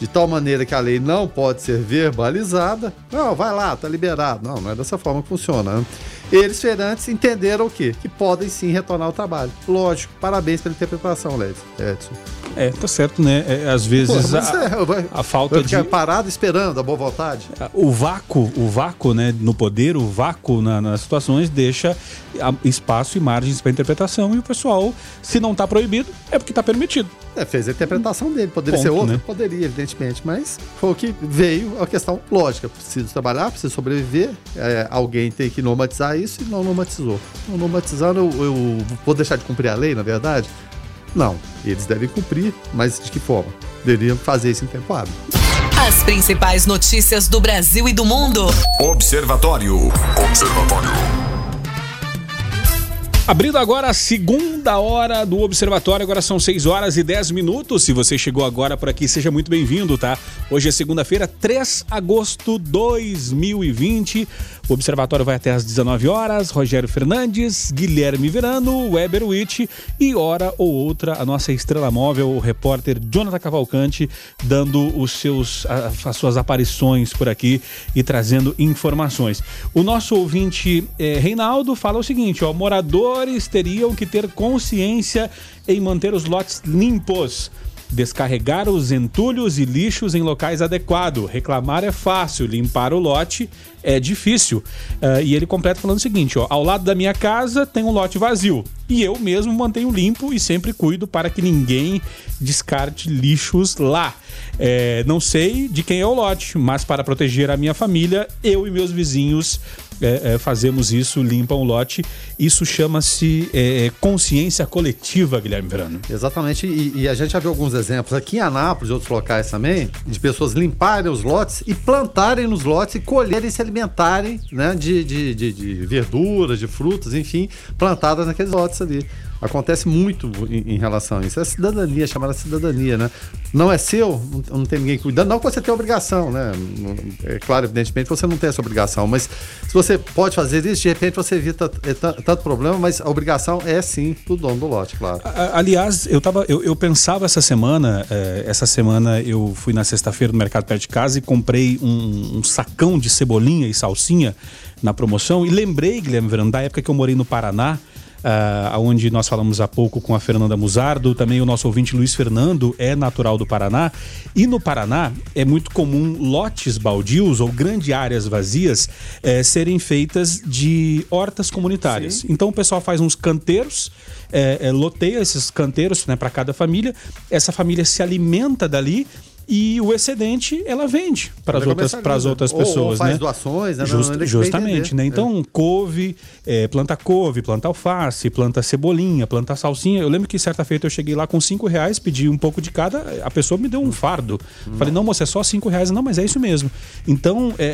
de tal maneira que a lei não pode ser verbalizada, não, vai lá, tá liberado. Não, não é dessa forma que funciona. Né? Eles, feirantes, entenderam o quê? Que podem sim retornar ao trabalho. Lógico, parabéns pela interpretação, Led- Edson. É, tá certo, né? É, às vezes Pô, a, é, vai- a falta de. parado esperando a boa vontade. O vácuo, o vácuo, né, no poder, o vácuo na- nas situações deixa espaço e margens para interpretação e o pessoal, se não está proibido, é porque está permitido. É, fez a interpretação dele. Poderia Ponto, ser outra? né? Poderia, evidentemente, mas foi o que veio a questão lógica. Preciso trabalhar, preciso sobreviver. é, alguém tem que normatizar isso e não normatizou. Não normatizando, eu, eu vou deixar de cumprir a lei, na verdade? Não. Eles devem cumprir, mas de que forma? Deveriam fazer isso em tempo hábil. As principais notícias do Brasil e do mundo. Observatório. Observatório. Abrindo agora a segunda hora do Observatório, agora são 6 horas e 10 minutos. Se você chegou agora por aqui, seja muito bem-vindo, tá? Hoje é segunda-feira, 3 de agosto de 2020. O Observatório vai até às 19 horas. Rogério Fernandes, Guilherme Verano, Weber Witt e, hora ou outra, a nossa estrela móvel, o repórter Jonathan Cavalcante, dando os seus, as suas aparições por aqui e trazendo informações. O nosso ouvinte eh, Reinaldo fala o seguinte: ó, moradores teriam que ter consciência em manter os lotes limpos. Descarregar os entulhos e lixos em locais adequados. Reclamar é fácil, limpar o lote é difícil. Ah, e ele completa falando o seguinte: ó, ao lado da minha casa tem um lote vazio. E eu mesmo mantenho limpo e sempre cuido para que ninguém descarte lixos lá. É, não sei de quem é o lote, mas para proteger a minha família, eu e meus vizinhos é, é, fazemos isso, limpam o lote. Isso chama-se é, consciência coletiva, Guilherme Verano. Exatamente, e, e a gente já viu alguns exemplos aqui em Anápolis e outros locais também, de pessoas limparem os lotes e plantarem nos lotes e colherem e se alimentarem né, de, de, de, de verduras, de frutas, enfim, plantadas naqueles lotes ali. Acontece muito em, em relação a isso. É cidadania, chamada cidadania, né? Não é seu, não, não tem ninguém cuidando. Não que você tenha obrigação, né? É claro, evidentemente, você não tem essa obrigação, mas se você pode fazer isso, de repente você evita é, tan- tanto problema, mas a obrigação é sim do dono do lote, claro. Aliás, eu, tava, eu, eu pensava essa semana, eh, essa semana eu fui na sexta-feira no mercado perto de casa e comprei um, um sacão de cebolinha e salsinha na promoção. E lembrei, Guilherme Verano, da época que eu morei no Paraná, ah, onde nós falamos há pouco com a Fernanda Musardo, também o nosso ouvinte Luiz Fernando é natural do Paraná. E no Paraná é muito comum lotes baldios ou grandes áreas vazias eh, serem feitas de hortas comunitárias. Então o pessoal faz uns canteiros, é, é, loteia esses canteiros né, para cada família. Essa família se alimenta dali e o excedente ela vende para as outras, começar para as ali, outras ou- ou pessoas. faz né? doações, né? Just- Não, justamente, né? Então, couve, é, planta couve, planta alface, planta cebolinha, planta salsinha. Eu lembro que certa feita eu cheguei lá com cinco reais, pedi um pouco de cada, a pessoa me deu um fardo. Falei, não, moça, é só cinco reais. Não, mas é isso mesmo. Então, é,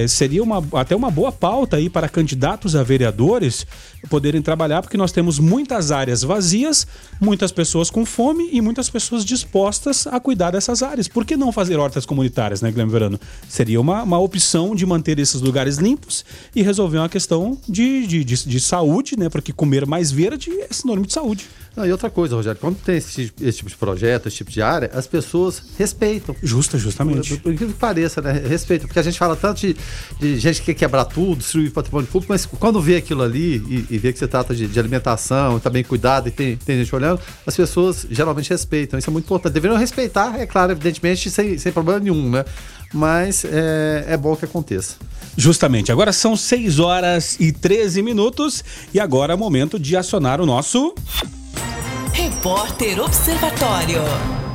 é, é, seria uma, até uma boa pauta aí para candidatos a vereadores poderem trabalhar, porque nós temos muitas áreas vazias, muitas pessoas com fome e muitas pessoas dispostas a cuidar dessas áreas. Por que não fazer hortas comunitárias, né, Guilherme Verano? Seria uma, uma opção de manter esses lugares limpos e resolver uma questão de, de, de, de saúde, né? Porque comer mais verde é sinônimo de saúde. Não, e outra coisa, Rogério, quando tem esse, esse tipo de projeto, esse tipo de área, as pessoas respeitam. Justa, justamente. Por, incrível que pareça, né? Respeitam. Porque a gente fala tanto de, de gente que quer quebrar tudo, destruir patrimônio público, mas quando vê aquilo ali e, e vê que você trata de, de alimentação, tá bem cuidado e tem, tem gente olhando, as pessoas geralmente respeitam. Isso é muito importante. Deveriam respeitar, é claro, evidentemente, sem, sem problema nenhum, né? Mas é, é bom que aconteça. Justamente. Agora são 6 horas e 13 minutos e agora é o momento de acionar o nosso. Repórter Observatório.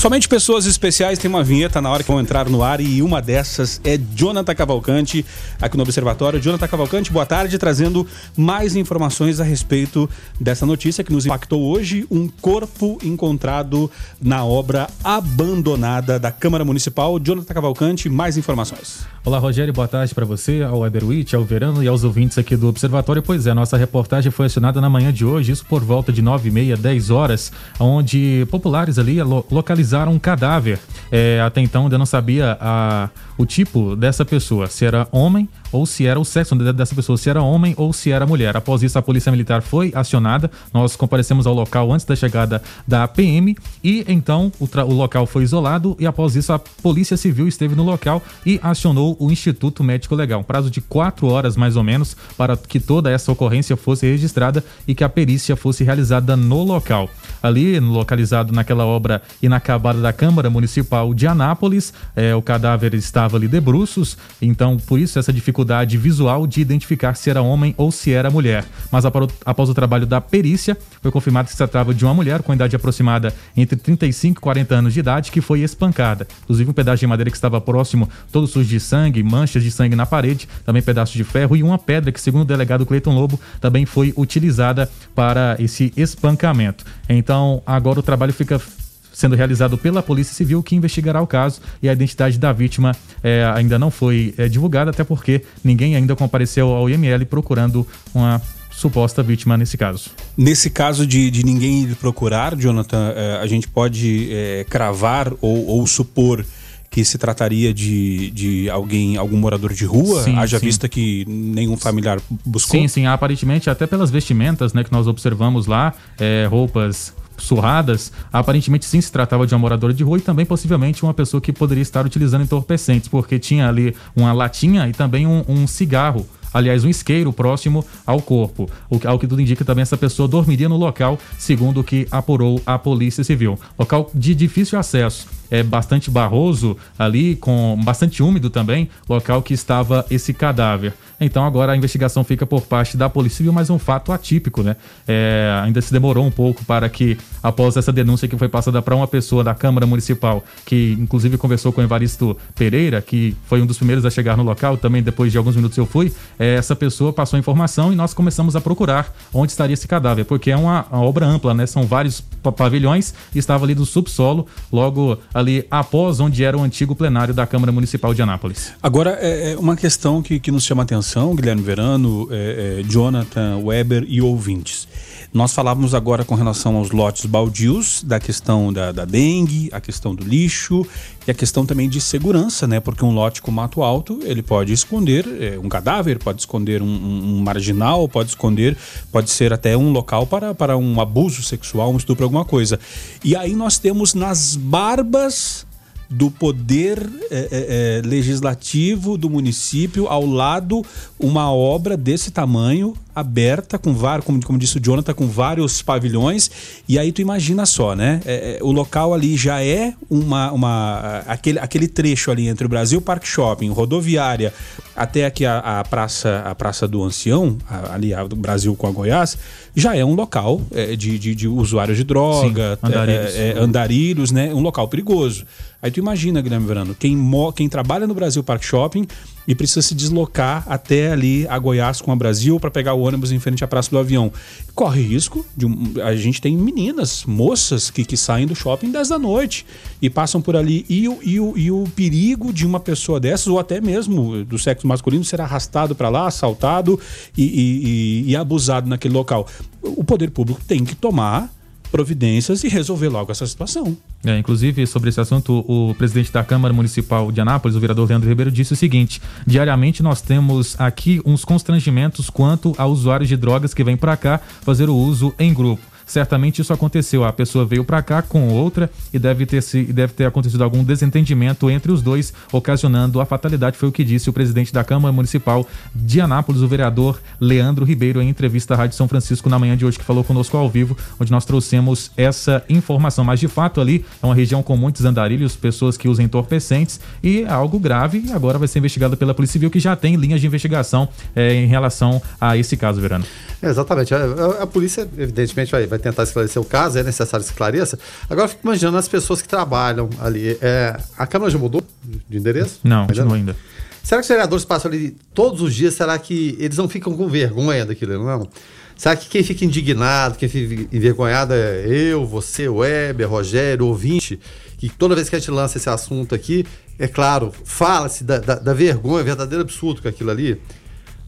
Somente pessoas especiais têm uma vinheta na hora que vão entrar no ar e uma dessas é Jonathan Cavalcante, aqui no Observatório. Jonathan Cavalcante, boa tarde, trazendo mais informações a respeito dessa notícia que nos impactou hoje: um corpo encontrado na obra abandonada da Câmara Municipal. Jonathan Cavalcante, mais informações. Olá, Rogério, boa tarde para você, ao Eberwitch, ao Verano e aos ouvintes aqui do Observatório. Pois é, nossa reportagem foi acionada na manhã de hoje, isso por volta de 9 e meia, 10 horas, onde populares ali lo- localizaram localizaram um cadáver. É, até então ainda não sabia a, o tipo dessa pessoa, se era homem ou se era o sexo dessa pessoa, se era homem ou se era mulher. Após isso, a Polícia Militar foi acionada. Nós comparecemos ao local antes da chegada da PM e então o, o local foi isolado e após isso a Polícia Civil esteve no local e acionou o Instituto Médico Legal. Um prazo de quatro horas mais ou menos para que toda essa ocorrência fosse registrada e que a perícia fosse realizada no local. Ali, localizado naquela obra inacabada da Câmara Municipal de Anápolis, é, o cadáver estava ali de bruços, então por isso essa dificuldade visual de identificar se era homem ou se era mulher. Mas após o trabalho da perícia, foi confirmado que se tratava de uma mulher com idade aproximada entre 35 e 40 anos de idade que foi espancada. Inclusive um pedaço de madeira que estava próximo, todo sujo de sangue, manchas de sangue na parede, também pedaço de ferro e uma pedra que, segundo o delegado Cleiton Lobo, também foi utilizada para esse espancamento. Então, agora o trabalho fica sendo realizado pela Polícia Civil, que investigará o caso e a identidade da vítima é, ainda não foi é, divulgada, até porque ninguém ainda compareceu ao IML procurando uma suposta vítima nesse caso. Nesse caso de, de ninguém ir procurar, Jonathan, é, a gente pode é, cravar ou, ou supor que se trataria de, de alguém, algum morador de rua, sim, haja sim. vista que nenhum familiar buscou? Sim, sim, aparentemente até pelas vestimentas né, que nós observamos lá, é, roupas surradas, aparentemente sim se tratava de uma moradora de rua e também possivelmente uma pessoa que poderia estar utilizando entorpecentes, porque tinha ali uma latinha e também um, um cigarro aliás, um isqueiro próximo ao corpo. O, ao que tudo indica também essa pessoa dormiria no local, segundo o que apurou a Polícia Civil. Local de difícil acesso é bastante barroso ali, com bastante úmido também, local que estava esse cadáver. Então agora a investigação fica por parte da Polícia Civil, mas um fato atípico, né? É, ainda se demorou um pouco para que, após essa denúncia que foi passada para uma pessoa da Câmara Municipal, que inclusive conversou com o Evaristo Pereira, que foi um dos primeiros a chegar no local, também depois de alguns minutos eu fui, essa pessoa passou a informação e nós começamos a procurar onde estaria esse cadáver, porque é uma, uma obra ampla, né? São vários pavilhões estava ali do subsolo, logo ali após onde era o antigo plenário da Câmara Municipal de Anápolis. Agora, é, é uma questão que, que nos chama a atenção, Guilherme Verano, é, é, Jonathan Weber e ouvintes. Nós falávamos agora com relação aos lotes baldios, da questão da, da dengue, a questão do lixo e a questão também de segurança, né? Porque um lote com mato alto, ele pode esconder é, um cadáver, pode esconder um, um, um, marginal, pode esconder, pode ser até um local para, para um abuso sexual, um estupro, alguma coisa. E aí nós temos nas barbas do poder é, é, legislativo do município ao lado uma obra desse tamanho aberta, com vários, como, como disse o Jonathan, com vários pavilhões. E aí tu imagina só, né? É, é, o local ali já é uma, uma aquele, aquele trecho ali entre o Brasil Park Shopping, rodoviária, até aqui a, a praça a praça do Ancião, a, ali do Brasil com a Goiás, já é um local é, de, de, de, usuários de droga, Sim, andarilhos. É, é, andarilhos, né? Um local perigoso. Aí tu imagina, Guilherme Verano, quem, quem trabalha no Brasil Park Shopping e precisa se deslocar até ali a Goiás com a Brasil para pegar o ônibus em frente à Praça do Avião. Corre risco de um, a gente tem meninas, moças que, que saem do shopping 10 da noite e passam por ali e o, e, o, e o perigo de uma pessoa dessas ou até mesmo do sexo masculino ser arrastado para lá, assaltado e, e, e abusado naquele local. O poder público tem que tomar providências e resolver logo essa situação. É, inclusive, sobre esse assunto, o presidente da Câmara Municipal de Anápolis, o vereador Leandro Ribeiro, disse o seguinte: diariamente nós temos aqui uns constrangimentos quanto a usuários de drogas que vêm para cá fazer o uso em grupo. Certamente isso aconteceu. A pessoa veio para cá com outra e deve ter, se, deve ter acontecido algum desentendimento entre os dois, ocasionando a fatalidade. Foi o que disse o presidente da Câmara Municipal de Anápolis, o vereador Leandro Ribeiro, em entrevista à Rádio São Francisco na manhã de hoje, que falou conosco ao vivo, onde nós trouxemos essa informação. Mas de fato ali é uma região com muitos andarilhos, pessoas que usam entorpecentes e é algo grave agora vai ser investigado pela Polícia Civil, que já tem linhas de investigação é, em relação a esse caso, Verano. É, exatamente. A, a, a, polícia, evidentemente, vai, vai tentar esclarecer o caso, é necessário que esclareça. Agora, eu fico imaginando as pessoas que trabalham ali. É, a Câmara já mudou de endereço? Não, continua ainda. Será que os vereadores passam ali todos os dias? Será que eles não ficam com vergonha daquilo, não? Será que quem fica indignado, quem fica envergonhado é eu, você, Weber, Rogério, ouvinte, que toda vez que a gente lança esse assunto aqui, é claro, fala-se da, da, da vergonha, verdadeiro absurdo com aquilo ali.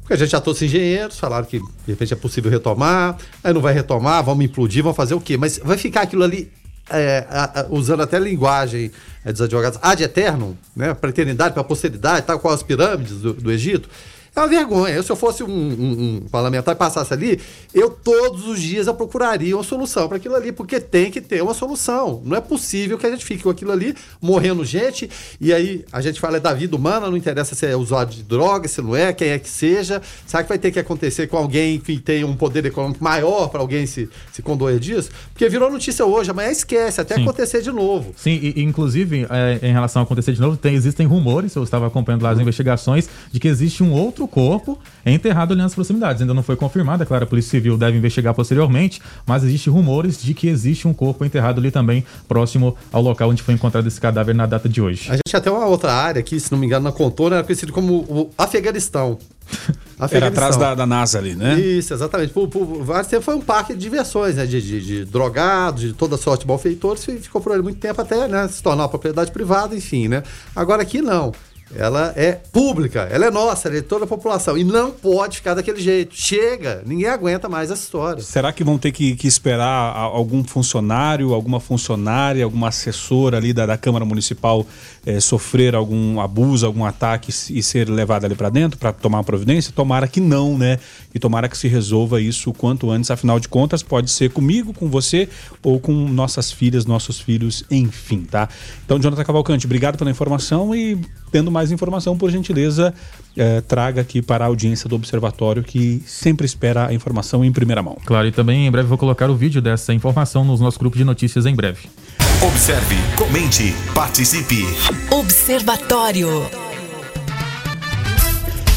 Porque a gente já trouxe engenheiros, falaram que de repente é possível retomar, aí não vai retomar, vamos implodir, vamos fazer o quê? Mas vai ficar aquilo ali é, a- a- usando até a linguagem é, dos advogados, ad eterno, né, para eternidade, para posteridade, tal qual as pirâmides do, do Egito. É uma vergonha. Eu, se eu fosse um, um- um parlamentar e passasse ali, eu todos os dias eu procuraria uma solução para aquilo ali, porque tem que ter uma solução. Não é possível que a gente fique com aquilo ali morrendo gente, e aí a gente fala é da vida humana, não interessa se é usuário de droga, se não é, quem é que seja. Sabe que vai ter que acontecer com alguém que tem um poder econômico maior para alguém se, se condoer disso? Porque virou notícia hoje, amanhã esquece, até Sim. acontecer de novo. Sim, e, e, inclusive, é, em relação a acontecer de novo, tem- existem rumores, eu estava acompanhando lá as investigações, de que existe um outro corpo enterrado ali nas proximidades. Ainda não foi confirmado, é claro, a Polícia Civil deve investigar posteriormente, mas existem rumores de que existe um corpo enterrado ali também, próximo ao local onde foi encontrado esse cadáver na data de hoje. A gente tinha até uma outra área aqui, se não me engano, na contorno, era conhecido como o Afeganistão. Era atrás da, da NASA ali, né? Isso, exatamente. Por, por foi um parque de diversões, né? De, de, de drogados, de toda sorte de malfeitores, ficou por ali muito tempo até né, se tornar uma propriedade privada, enfim, né? Agora aqui não. Ela é pública, ela é nossa, ela é de toda a população. E não pode ficar daquele jeito. Chega, ninguém aguenta mais essa história. Será que vão ter que, que esperar algum funcionário, alguma funcionária, alguma assessora ali da, da Câmara Municipal eh, sofrer algum abuso, algum ataque e ser levado ali para dentro para tomar providência? Tomara que não, né? E tomara que se resolva isso o quanto antes. Afinal de contas, pode ser comigo, com você ou com nossas filhas, nossos filhos, enfim, tá? Então, Jonathan Cavalcante, obrigado pela informação e tendo mais informação, por gentileza, eh, traga aqui para a audiência do Observatório que sempre espera a informação em primeira mão. Claro, e também em breve vou colocar o vídeo dessa informação nos nossos grupos de notícias em breve. Observe, comente, participe. Observatório.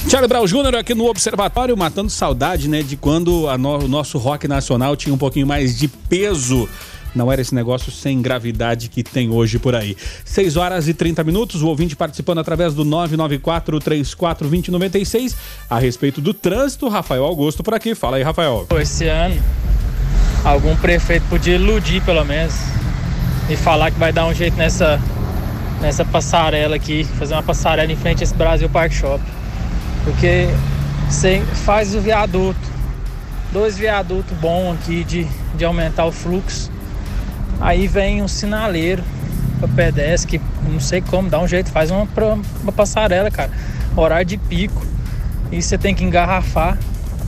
Charlie Brown Jr. aqui no Observatório, matando saudade, né, de quando a no- o nosso rock nacional tinha um pouquinho mais de peso. Não era esse negócio sem gravidade que tem hoje por aí. 6 horas e 30 minutos, o ouvinte participando através do 994-34-2096 a respeito do trânsito. Rafael Augusto por aqui. Fala aí, Rafael. Esse ano, algum prefeito podia iludir pelo menos e falar que vai dar um jeito nessa, nessa passarela aqui, fazer uma passarela em frente a esse Brasil Park Shop. Porque você faz o viaduto, dois viadutos bons aqui de, de aumentar o fluxo. Aí vem um sinaleiro para pedestre que não sei como, dá um jeito, faz uma, uma passarela, cara. Horário de pico. E você tem que engarrafar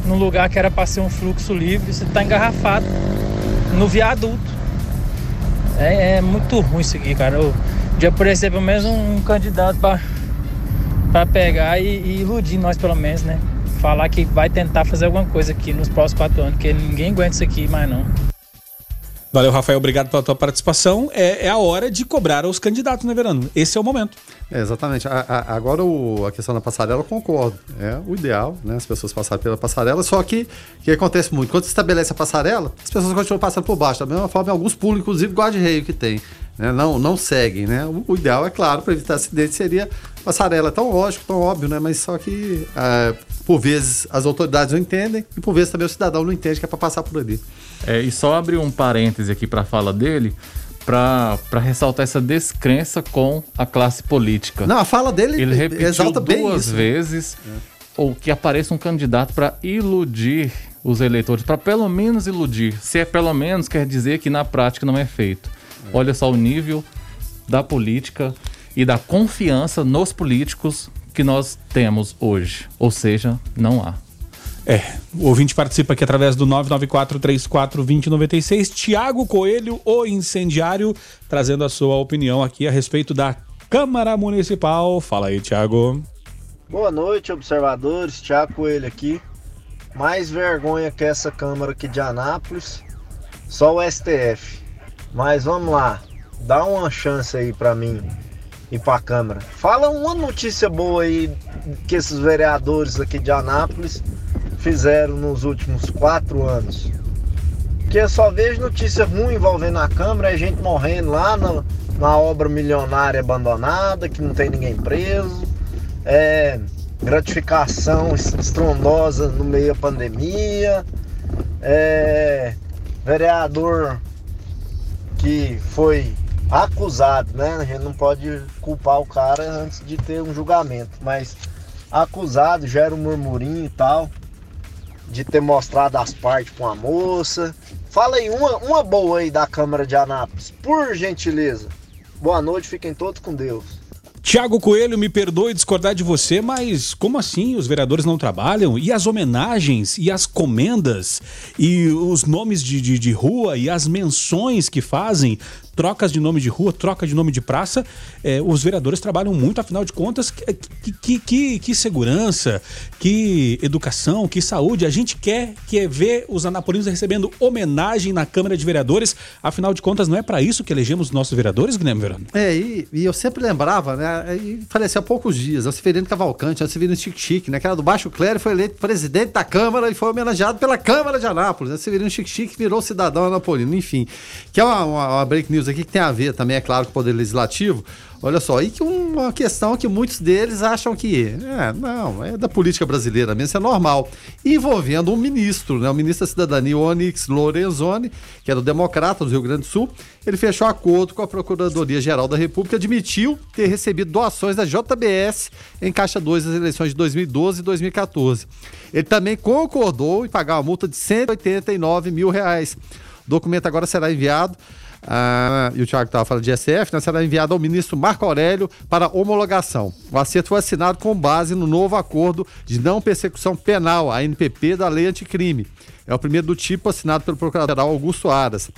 num lugar que era para ser um fluxo livre, você tá engarrafado no viaduto. É, é muito ruim isso aqui, cara. Eu podia aparecer pelo menos um candidato para para pegar e, e iludir nós pelo menos, né? Falar que vai tentar fazer alguma coisa aqui nos próximos quatro anos, porque ninguém aguenta isso aqui mais não. Valeu, Rafael. Obrigado pela tua participação. É, é a hora de cobrar aos candidatos, né, Verano? Esse é o momento. É, exatamente. A- a- agora o- a questão da passarela, eu concordo. É o ideal, né? As pessoas passarem pela passarela, só que o que acontece muito? Quando se estabelece a passarela, as pessoas continuam passando por baixo. Da mesma forma, alguns pulam, inclusive guarda-reio que tem. né? Não, não seguem, né? O, o ideal, é claro, para evitar acidente, seria passarela. É tão lógico, tão óbvio, né? Mas só que, ah, por vezes, as autoridades não entendem e por vezes também o cidadão não entende que é para passar por ali. É, e só abrir um parêntese aqui para a fala dele, para ressaltar essa descrença com a classe política. Não, a fala dele Ele repetiu exalta bem duas isso. vezes ou que apareça um candidato para iludir os eleitores, para pelo menos iludir. Se é pelo menos, quer dizer que na prática não é feito. Olha só o nível da política e da confiança nos políticos que nós temos hoje. Ou seja, não há. É, o ouvinte participa aqui através do 994-34-2096. Tiago Coelho, o incendiário, trazendo a sua opinião aqui a respeito da Câmara Municipal. Fala aí, Tiago. Boa noite, observadores. Tiago Coelho aqui. Mais vergonha que essa Câmara aqui de Anápolis, só o STF. Mas vamos lá, dá uma chance aí pra mim ir pra Câmara. Fala uma notícia boa aí que esses vereadores aqui de Anápolis fizeram nos últimos quatro anos. Porque eu só vejo notícia ruim envolvendo a Câmara, é gente morrendo lá na, na obra milionária abandonada, que não tem ninguém preso. É, gratificação estrondosa no meio da pandemia. É, vereador que foi acusado, né? A gente não pode culpar o cara antes de ter um julgamento, mas acusado gera um murmurinho e tal de ter mostrado as partes com a moça, Fala aí uma, uma boa aí da Câmara de Anápolis, por gentileza. Boa noite, fiquem todos com Deus. Tiago Coelho, me perdoe discordar de você, mas como assim os vereadores não trabalham? E as homenagens, e as comendas, e os nomes de, de, de rua, e as menções que fazem, trocas de nome de rua, troca de nome de praça, eh, os vereadores trabalham muito, afinal de contas, que, que, que, que segurança, que educação, que saúde. A gente quer que é ver os anapolinos recebendo homenagem na Câmara de Vereadores, afinal de contas, não é para isso que elegemos os nossos vereadores, Guilherme Verano? É, e, e eu sempre lembrava, né? E falei assim, há poucos dias, o Severino Cavalcante, o Severino Chique-Chique, né? Que era do Baixo Clero, foi eleito presidente da Câmara e foi homenageado pela Câmara de Anápolis. Né? Severino Chique-Chique virou cidadão anapolino, enfim. Que é uma, uma, uma break news aqui que tem a ver também, é claro, com o Poder Legislativo. Olha só, e que uma questão que muitos deles acham que é, não, é da política brasileira mesmo, isso é normal. Envolvendo um ministro, né? O ministro da Cidadania, Onyx Lorenzoni, que é do Democrata do Rio Grande do Sul, ele fechou acordo com a Procuradoria-Geral da República, admitiu ter recebido doações da JBS em Caixa 2 das eleições de 2012 e 2014. Ele também concordou em pagar uma multa de 189 mil reais. O documento agora será enviado ah, e o Thiago estava falando de SF, né, será enviado ao ministro Marco Aurélio para homologação. O acerto foi assinado com base no novo acordo de não persecução penal, a NPP da Lei Anticrime. É o primeiro do tipo assinado pelo procurador-geral Augusto Aras.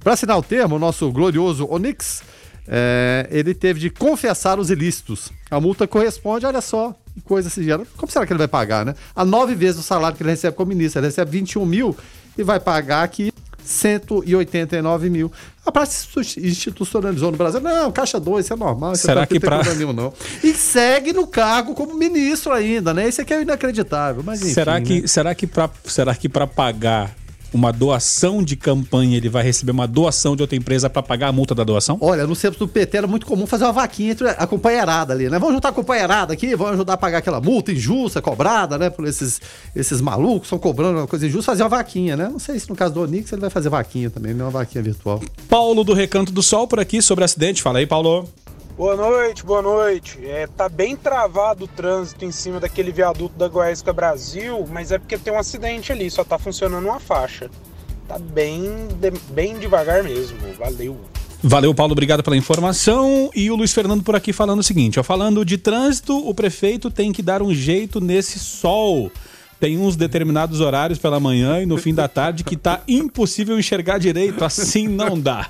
Para assinar o termo, o nosso glorioso Onix, é, ele teve de confessar os ilícitos. A multa corresponde, olha só, coisa se gera. Como será que ele vai pagar, né? A nove vezes o salário que ele recebe como ministro. Ele recebe 21 mil e vai pagar aqui 189 mil. A praça institucionalizou no Brasil. Não, Caixa 2, isso é normal. Isso Será que pra- nenhum, não. E segue no cargo como ministro ainda, né? Isso aqui é inacreditável. Mas enfim, será que né? será que para será que para pagar uma doação de campanha ele vai receber uma doação de outra empresa para pagar a multa da doação? Olha, no centro do PT era muito comum fazer uma vaquinha entre a companheirada ali, né? Vamos juntar a companheirada aqui, vamos ajudar a pagar aquela multa injusta, cobrada, né? Por esses, esses malucos, estão cobrando uma coisa injusta, fazer uma vaquinha, né? Não sei se no caso do Onix ele vai fazer vaquinha também, não é uma vaquinha virtual. Paulo do Recanto do Sol por aqui sobre acidente. Fala aí, Paulo. Boa noite, boa noite. É, tá bem travado o trânsito em cima daquele viaduto da Goiásca Brasil, mas é porque tem um acidente ali, só tá funcionando uma faixa. Tá bem, de- bem devagar mesmo. Valeu. Valeu, Paulo, obrigado pela informação. E o Luiz Fernando por aqui falando o seguinte: ó, falando de trânsito, o prefeito tem que dar um jeito nesse sol. Tem uns determinados horários pela manhã e no fim da tarde que tá impossível enxergar direito. Assim não dá.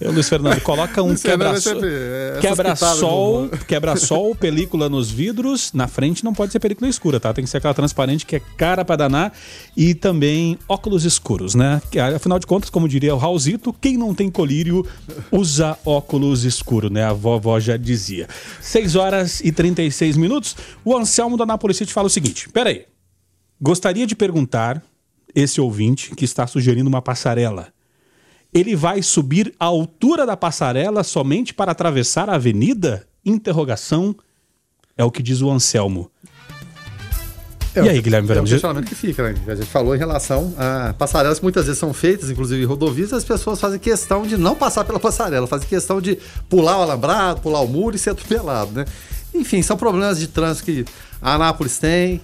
Ô, Luiz Fernando, coloca um é quebra-sol, sempre, é, essas quebra-sol, pitadas do quebra-sol, película nos vidros. Na frente não pode ser película escura, tá? Tem que ser aquela transparente que é cara pra danar. E também óculos escuros, né? Que, Afinal de contas, como diria o Raulzito, quem não tem colírio usa óculos escuros, né? A vovó já dizia. 6 horas e 36 minutos. O Anselmo da Nápoles City fala o seguinte: peraí. Gostaria de perguntar, esse ouvinte que está sugerindo uma passarela. Ele vai subir a altura da passarela somente para atravessar a avenida? Interrogação. É o que diz o Anselmo. É, e aí, Guilherme É o Verano? questionamento que fica, né? A gente falou em relação a passarelas que muitas vezes são feitas, inclusive em rodovias, as pessoas fazem questão de não passar pela passarela, fazem questão de pular o alambrado, pular o muro e ser atropelado, né? Enfim, são problemas de trânsito que a Anápolis tem,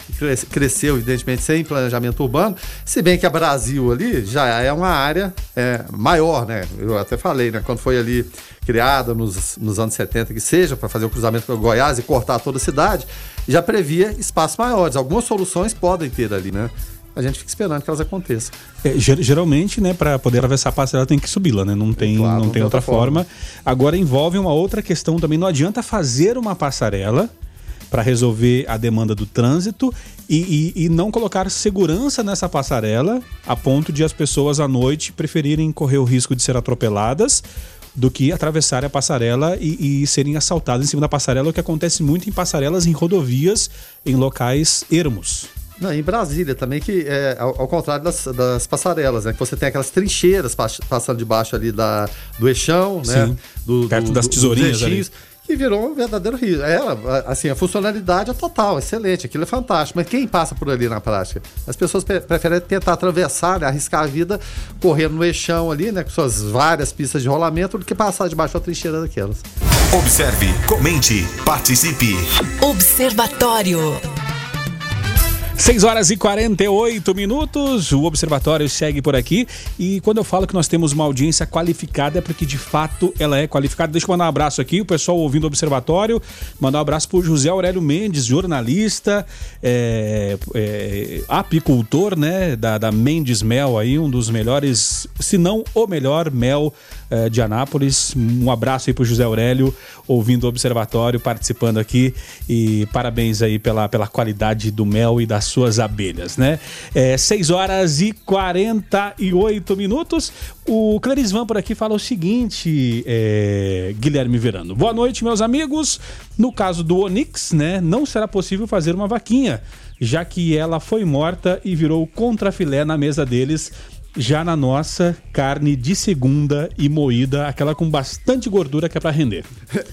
cresceu, evidentemente, sem planejamento urbano, se bem que a Brasil ali já é uma área é, maior, né? Eu até falei, né? Quando foi ali criada nos, nos anos 70, que seja, para fazer o cruzamento com Goiás e cortar toda a cidade, já previa espaços maiores. Algumas soluções podem ter ali, né? A gente fica esperando que elas aconteçam. É, ger- geralmente, né, para poder atravessar a passarela tem que subi-la, né? Não tem, Claro, não tem outra forma. Agora envolve uma outra questão também. Não adianta fazer uma passarela para resolver a demanda do trânsito e, e- e não colocar segurança nessa passarela a ponto de as pessoas à noite preferirem correr o risco de ser atropeladas do que atravessar a passarela e, e serem assaltadas em cima da passarela, o que acontece muito em passarelas em rodovias, em locais ermos. Não, em Brasília também, que é ao, ao contrário das, das passarelas, né? Que você tem aquelas trincheiras pas- passando debaixo ali da, do eixão, né? Sim. Do, Perto do- das tesourinhas ali. Que virou um verdadeiro rio. Ela, assim, a funcionalidade é total, excelente, aquilo é fantástico. Mas quem passa por ali na prática? As pessoas pre- preferem tentar atravessar, né, arriscar a vida, correndo no eixão ali, né? Com suas várias pistas de rolamento, do que passar debaixo da trincheira daquelas. Observe, comente, participe. Observatório. 6 horas e 48 minutos, o Observatório segue por aqui. E quando eu falo que nós temos uma audiência qualificada, é porque de fato ela é qualificada. Deixa eu mandar um abraço aqui, o pessoal ouvindo o Observatório. Mandar um abraço pro José Aurélio Mendes, jornalista, é, é, apicultor, né, da, da Mendes Mel aí, um dos melhores, se não o melhor mel é, de Anápolis. Um abraço aí pro José Aurélio, ouvindo o Observatório, participando aqui. E parabéns aí pela, pela qualidade do mel e das suas abelhas, né? É, 6 horas e 48 minutos. O Clarisvan por aqui fala o seguinte, é, Guilherme Verano. Boa noite, meus amigos. No caso do Onix, né, não será possível fazer uma vaquinha, já que ela foi morta e virou contrafilé na mesa deles já na nossa, carne de segunda e moída, aquela com bastante gordura que é para render.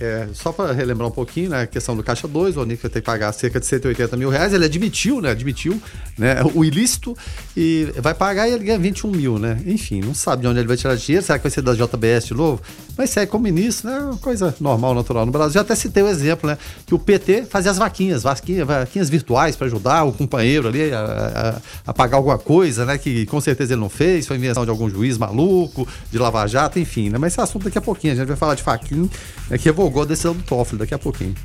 É, só para relembrar um pouquinho, né, a questão do Caixa 2, o Onic vai ter que pagar cerca de 180 mil reais, ele admitiu, né, admitiu né, o ilícito e vai pagar e ele ganha 21 mil, né, enfim, não sabe de onde ele vai tirar dinheiro, será que vai ser da JBS de novo? Mas segue como ministro, né, uma coisa normal, natural no Brasil. Já até citei o exemplo, né, que o PT fazia as vaquinhas, vaquinhas, vaquinhas virtuais para ajudar o companheiro ali a, a, a pagar alguma coisa, né, que com certeza ele não fez, foi invenção de algum juiz maluco, de Lava Jato, enfim, né? Mas esse assunto daqui a pouquinho, a gente vai falar de Faquin, né, que revogou a decisão do Toffoli daqui a pouquinho.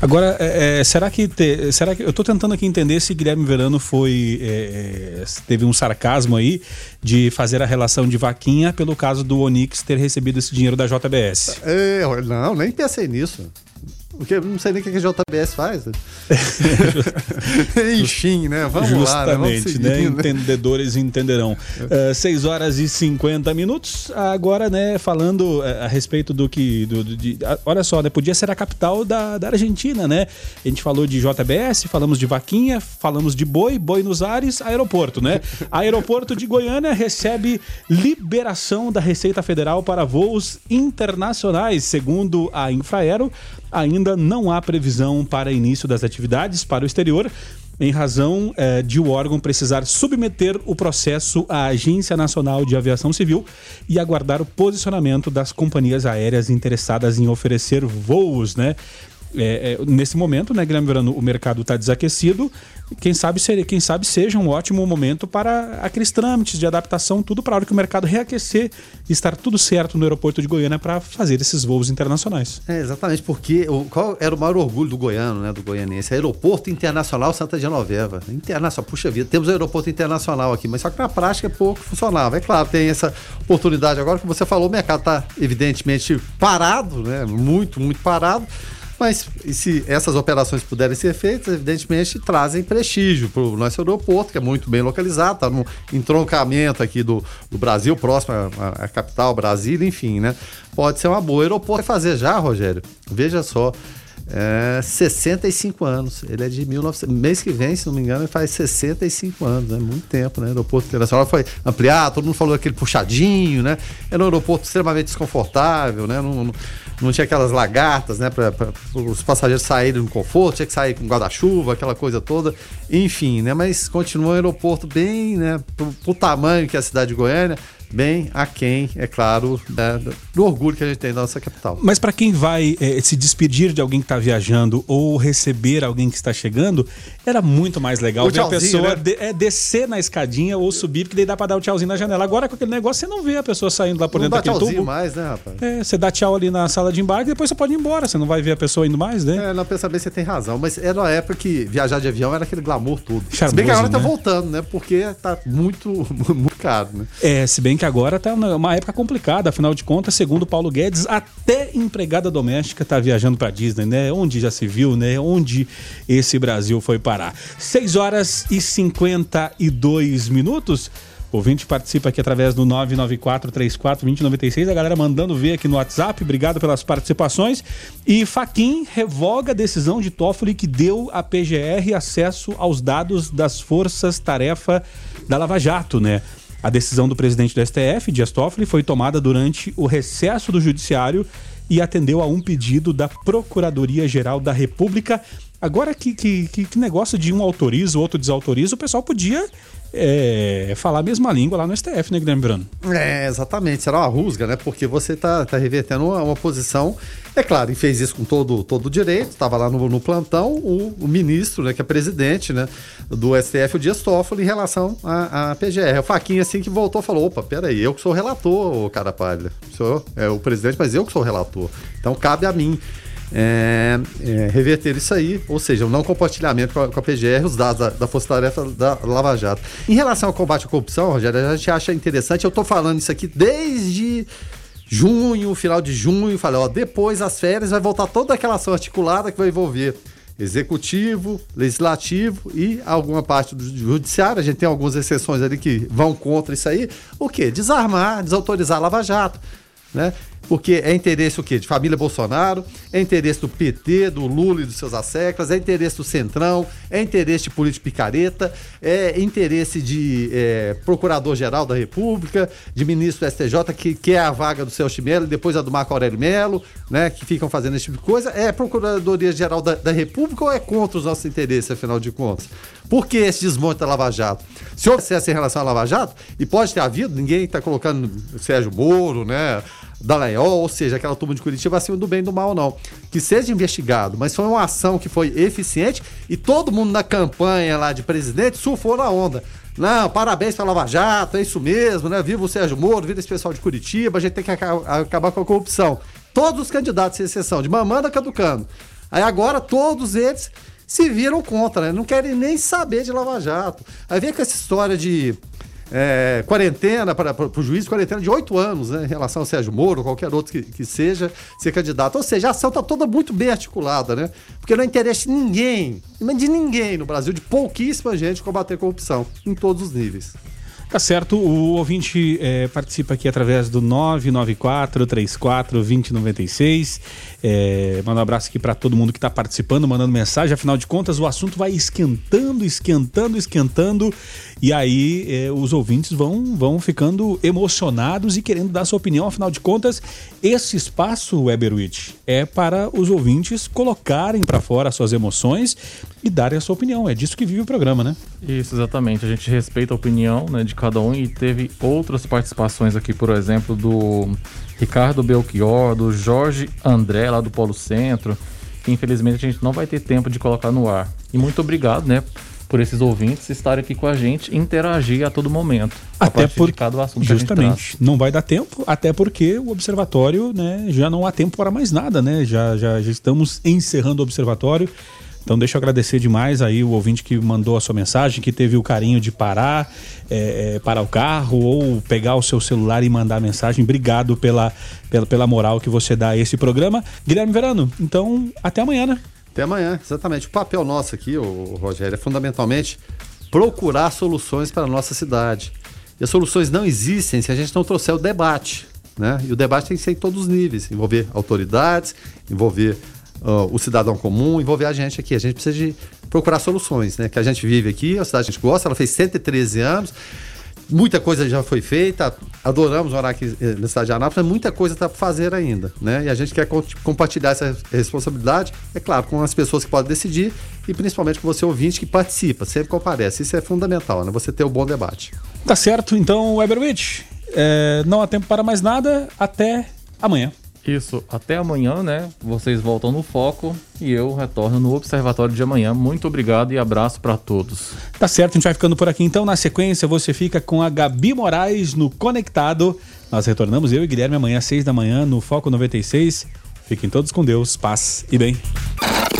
Agora, é, é, será que te, será que eu estou tentando aqui entender se Guilherme Verano foi é, teve um sarcasmo aí de fazer a relação de vaquinha pelo caso do Onix ter recebido esse dinheiro da JBS? É, não, nem pensei nisso. Porque eu não sei nem o que a JBS faz. Enfim, né? Vamos Justamente, lá, né? né? Entendedores entenderão. Uh, 6 horas e 50 minutos. Agora, né, falando uh, a respeito do que. Do, do, de, uh, olha só, né? Podia ser a capital da, da Argentina, né? A gente falou de JBS, falamos de vaquinha, falamos de boi, boi nos ares, aeroporto, né? aeroporto de Goiânia recebe liberação da Receita Federal para voos internacionais, segundo a Infraero ainda não há previsão para início das atividades para o exterior, em razão eh, de o órgão precisar submeter o processo à Agência Nacional de Aviação Civil e aguardar o posicionamento das companhias aéreas interessadas em oferecer voos, né? É, é, nesse momento, né, Guilherme Verano, o mercado está desaquecido. Quem sabe, quem sabe seja um ótimo momento para aqueles trâmites de adaptação, tudo para a hora que o mercado reaquecer e estar tudo certo no aeroporto de Goiânia para fazer esses voos internacionais. É, exatamente, porque o, qual era o maior orgulho do goiano, né, do goianense? Aeroporto Internacional Santa Genoveva. Internacional, puxa vida, temos aeroporto internacional aqui, mas só que na prática pouco funcionava. É claro, tem essa oportunidade agora que você falou, o mercado está evidentemente parado, né, muito, muito parado. Mas se essas operações puderem ser feitas, evidentemente trazem prestígio para o nosso aeroporto, que é muito bem localizado, está no entroncamento aqui do, do Brasil, próximo à, à, capital, Brasília, enfim, né? Pode ser uma boa. Aeroporto vai fazer já, Rogério, veja só, é, 65 anos. Ele é de 1900. Mês que vem, se não me engano, ele faz 65 anos, né? muito tempo, né? O aeroporto internacional foi ampliado, todo mundo falou aquele puxadinho, né? Era um aeroporto extremamente desconfortável, né? Não, não, não tinha aquelas lagartas, né? Para os passageiros saírem no conforto, tinha que sair com guarda-chuva, aquela coisa toda. Enfim, né? Mas continua um aeroporto bem, né? Pro, pro tamanho que é a cidade de Goiânia bem aquém, é claro, né, do orgulho que a gente tem da nossa capital. Mas para quem vai é, se despedir de alguém que está viajando ou receber alguém que está chegando, era muito mais legal ver a pessoa né? de, é, descer na escadinha ou subir, porque daí dá para dar o tchauzinho na janela. Agora com aquele negócio você não vê a pessoa saindo lá por não dentro dá daquele tubo. mais, né, rapaz? É, você dá tchau ali na sala de embarque e depois você pode ir embora, você não vai ver a pessoa indo mais, né? É, não, pensa bem, você tem razão, mas era uma época que viajar de avião era aquele glamour tudo. Charmoso, se bem que agora tá né? tá voltando, né? Porque tá muito, muito caro, né? É, se bem que agora tá uma época complicada, afinal de contas, segundo Paulo Guedes, até empregada doméstica está viajando para Disney, né? Onde já se viu, né? Onde esse Brasil foi parar. 6 horas e 52 minutos. O ouvinte participa aqui através do 994-34-2096. A galera mandando ver aqui no WhatsApp. Obrigado pelas participações. E Faquin revoga a decisão de Toffoli que deu à PGR acesso aos dados das forças-tarefa da Lava Jato, né? A decisão do presidente do STF, Dias Toffoli, foi tomada durante o recesso do Judiciário e atendeu a um pedido da Procuradoria-Geral da República. Agora que, que, que negócio de um autoriza, o outro desautoriza, o pessoal podia é, falar a mesma língua lá no STF, né, Guilherme Verano? É, exatamente. Será uma rusga, né? Porque você tá, tá revertendo uma, uma posição. É claro, e fez isso com todo todo o direito. Estava lá no, no plantão o, o, ministro, né, que é presidente, né, do STF, o Dias Toffoli, em relação à, PGR. O Faquinha, assim, que voltou falou: opa, peraí, eu que sou relator, cara pálida. Sou é, o presidente, mas eu que sou relator. Então cabe a mim é, é, reverter isso aí, ou seja, o não compartilhamento com a, com a PGR, os dados da, da Força Tarefa da Lava Jato. Em relação ao combate à corrupção, Rogério, a gente acha interessante, eu estou falando isso aqui desde junho, final de junho, falei, ó, depois das férias vai voltar toda aquela ação articulada que vai envolver executivo, legislativo e alguma parte do judiciário. A gente tem algumas exceções ali que vão contra isso aí. O quê? Desarmar, desautorizar a Lava Jato, né? Porque é interesse o quê? De família Bolsonaro, é interesse do PT, do Lula e dos seus asseclas, é interesse do Centrão, é interesse de político picareta, é interesse de é, Procurador-Geral da República, de ministro do STJ, que quer a vaga do Celso Mello e depois a do Marco Aurélio Melo, né, que ficam fazendo esse tipo de coisa. É Procuradoria-Geral da, da República ou é contra os nossos interesses, afinal de contas? Por que esse desmonte da Lava Jato? Se houve acesso em relação à Lava Jato, e pode ter havido, ninguém está colocando Sérgio Moro, né? Dallagnol, ou seja, aquela turma de Curitiba acima do bem e do mal, não. Que seja investigado, mas foi uma ação que foi eficiente e todo mundo na campanha lá de presidente surfou na onda. Não, parabéns pela Lava Jato, é isso mesmo, né? Viva o Sérgio Moro, viva esse pessoal de Curitiba, a gente tem que acabar com a corrupção. Todos os candidatos, sem exceção, de mamanda caducando. Aí agora todos eles se viram contra, né? Não querem nem saber de Lava Jato. Aí vem com essa história de é, quarentena para, para o juiz, quarentena de oito anos, né, em relação ao Sérgio Moro, ou qualquer outro que, que seja, ser candidato. Ou seja, a ação está toda muito bem articulada, né? Porque não interessa de ninguém, de ninguém no Brasil, de pouquíssima gente combater corrupção, em todos os níveis. Tá certo, o ouvinte é, participa aqui através do 994 34 2096. É, manda um abraço aqui para todo mundo que está participando, mandando mensagem. Afinal de contas, o assunto vai esquentando, esquentando, esquentando. E aí é, os ouvintes vão, vão ficando emocionados e querendo dar sua opinião. Afinal de contas, esse espaço, Weberwitch, é para os ouvintes colocarem para fora as suas emoções e darem a sua opinião. É disso que vive o programa, né? Isso, exatamente. A gente respeita a opinião né, de cada um e teve outras participações aqui, por exemplo, do Ricardo Belchior, do Jorge André, lá do Polo Centro, que infelizmente a gente não vai ter tempo de colocar no ar. E muito obrigado, né? Por esses ouvintes estarem aqui com a gente e interagir a todo momento. Até por cada assunto justamente não vai dar tempo, até porque o observatório, né, já não há tempo para mais nada, né? Já, já, já estamos encerrando o observatório. Então deixa eu agradecer demais aí o ouvinte que mandou a sua mensagem, que teve o carinho de parar, é, é, parar o carro ou pegar o seu celular e mandar a mensagem. Obrigado pela, pela, pela moral que você dá a esse programa. Guilherme Verano, então até amanhã, né? Até amanhã, exatamente. O papel nosso aqui, o Rogério, é fundamentalmente procurar soluções para a nossa cidade. E as soluções não existem se a gente não trouxer o debate. Né? E o debate tem que ser em todos os níveis, envolver autoridades, envolver uh, o cidadão comum, envolver a gente aqui. A gente precisa de procurar soluções, né? Que a gente vive aqui, a cidade a gente gosta, ela fez 113 anos, muita coisa já foi feita, adoramos morar aqui eh, na cidade de Anápolis, mas muita coisa está para fazer ainda, né? E a gente quer compartilhar essa responsabilidade, é claro, com as pessoas que podem decidir e principalmente com você ouvinte que participa, sempre comparece. Isso é fundamental, né? Você ter o um bom debate. Tá certo, então, Weberwitch, é, não há tempo para mais nada, até amanhã. Isso, até amanhã, né? Vocês voltam no foco e eu retorno no Observatório de amanhã. Muito obrigado e abraço para todos. Tá certo, a gente vai ficando por aqui então. Na sequência, você fica com a Gabi Moraes no Conectado. Nós retornamos eu e Guilherme amanhã às 6 da manhã no Foco 96. Fiquem todos com Deus, paz e bem.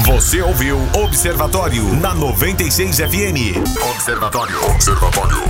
Você ouviu Observatório na 96 FM. Observatório. Observatório.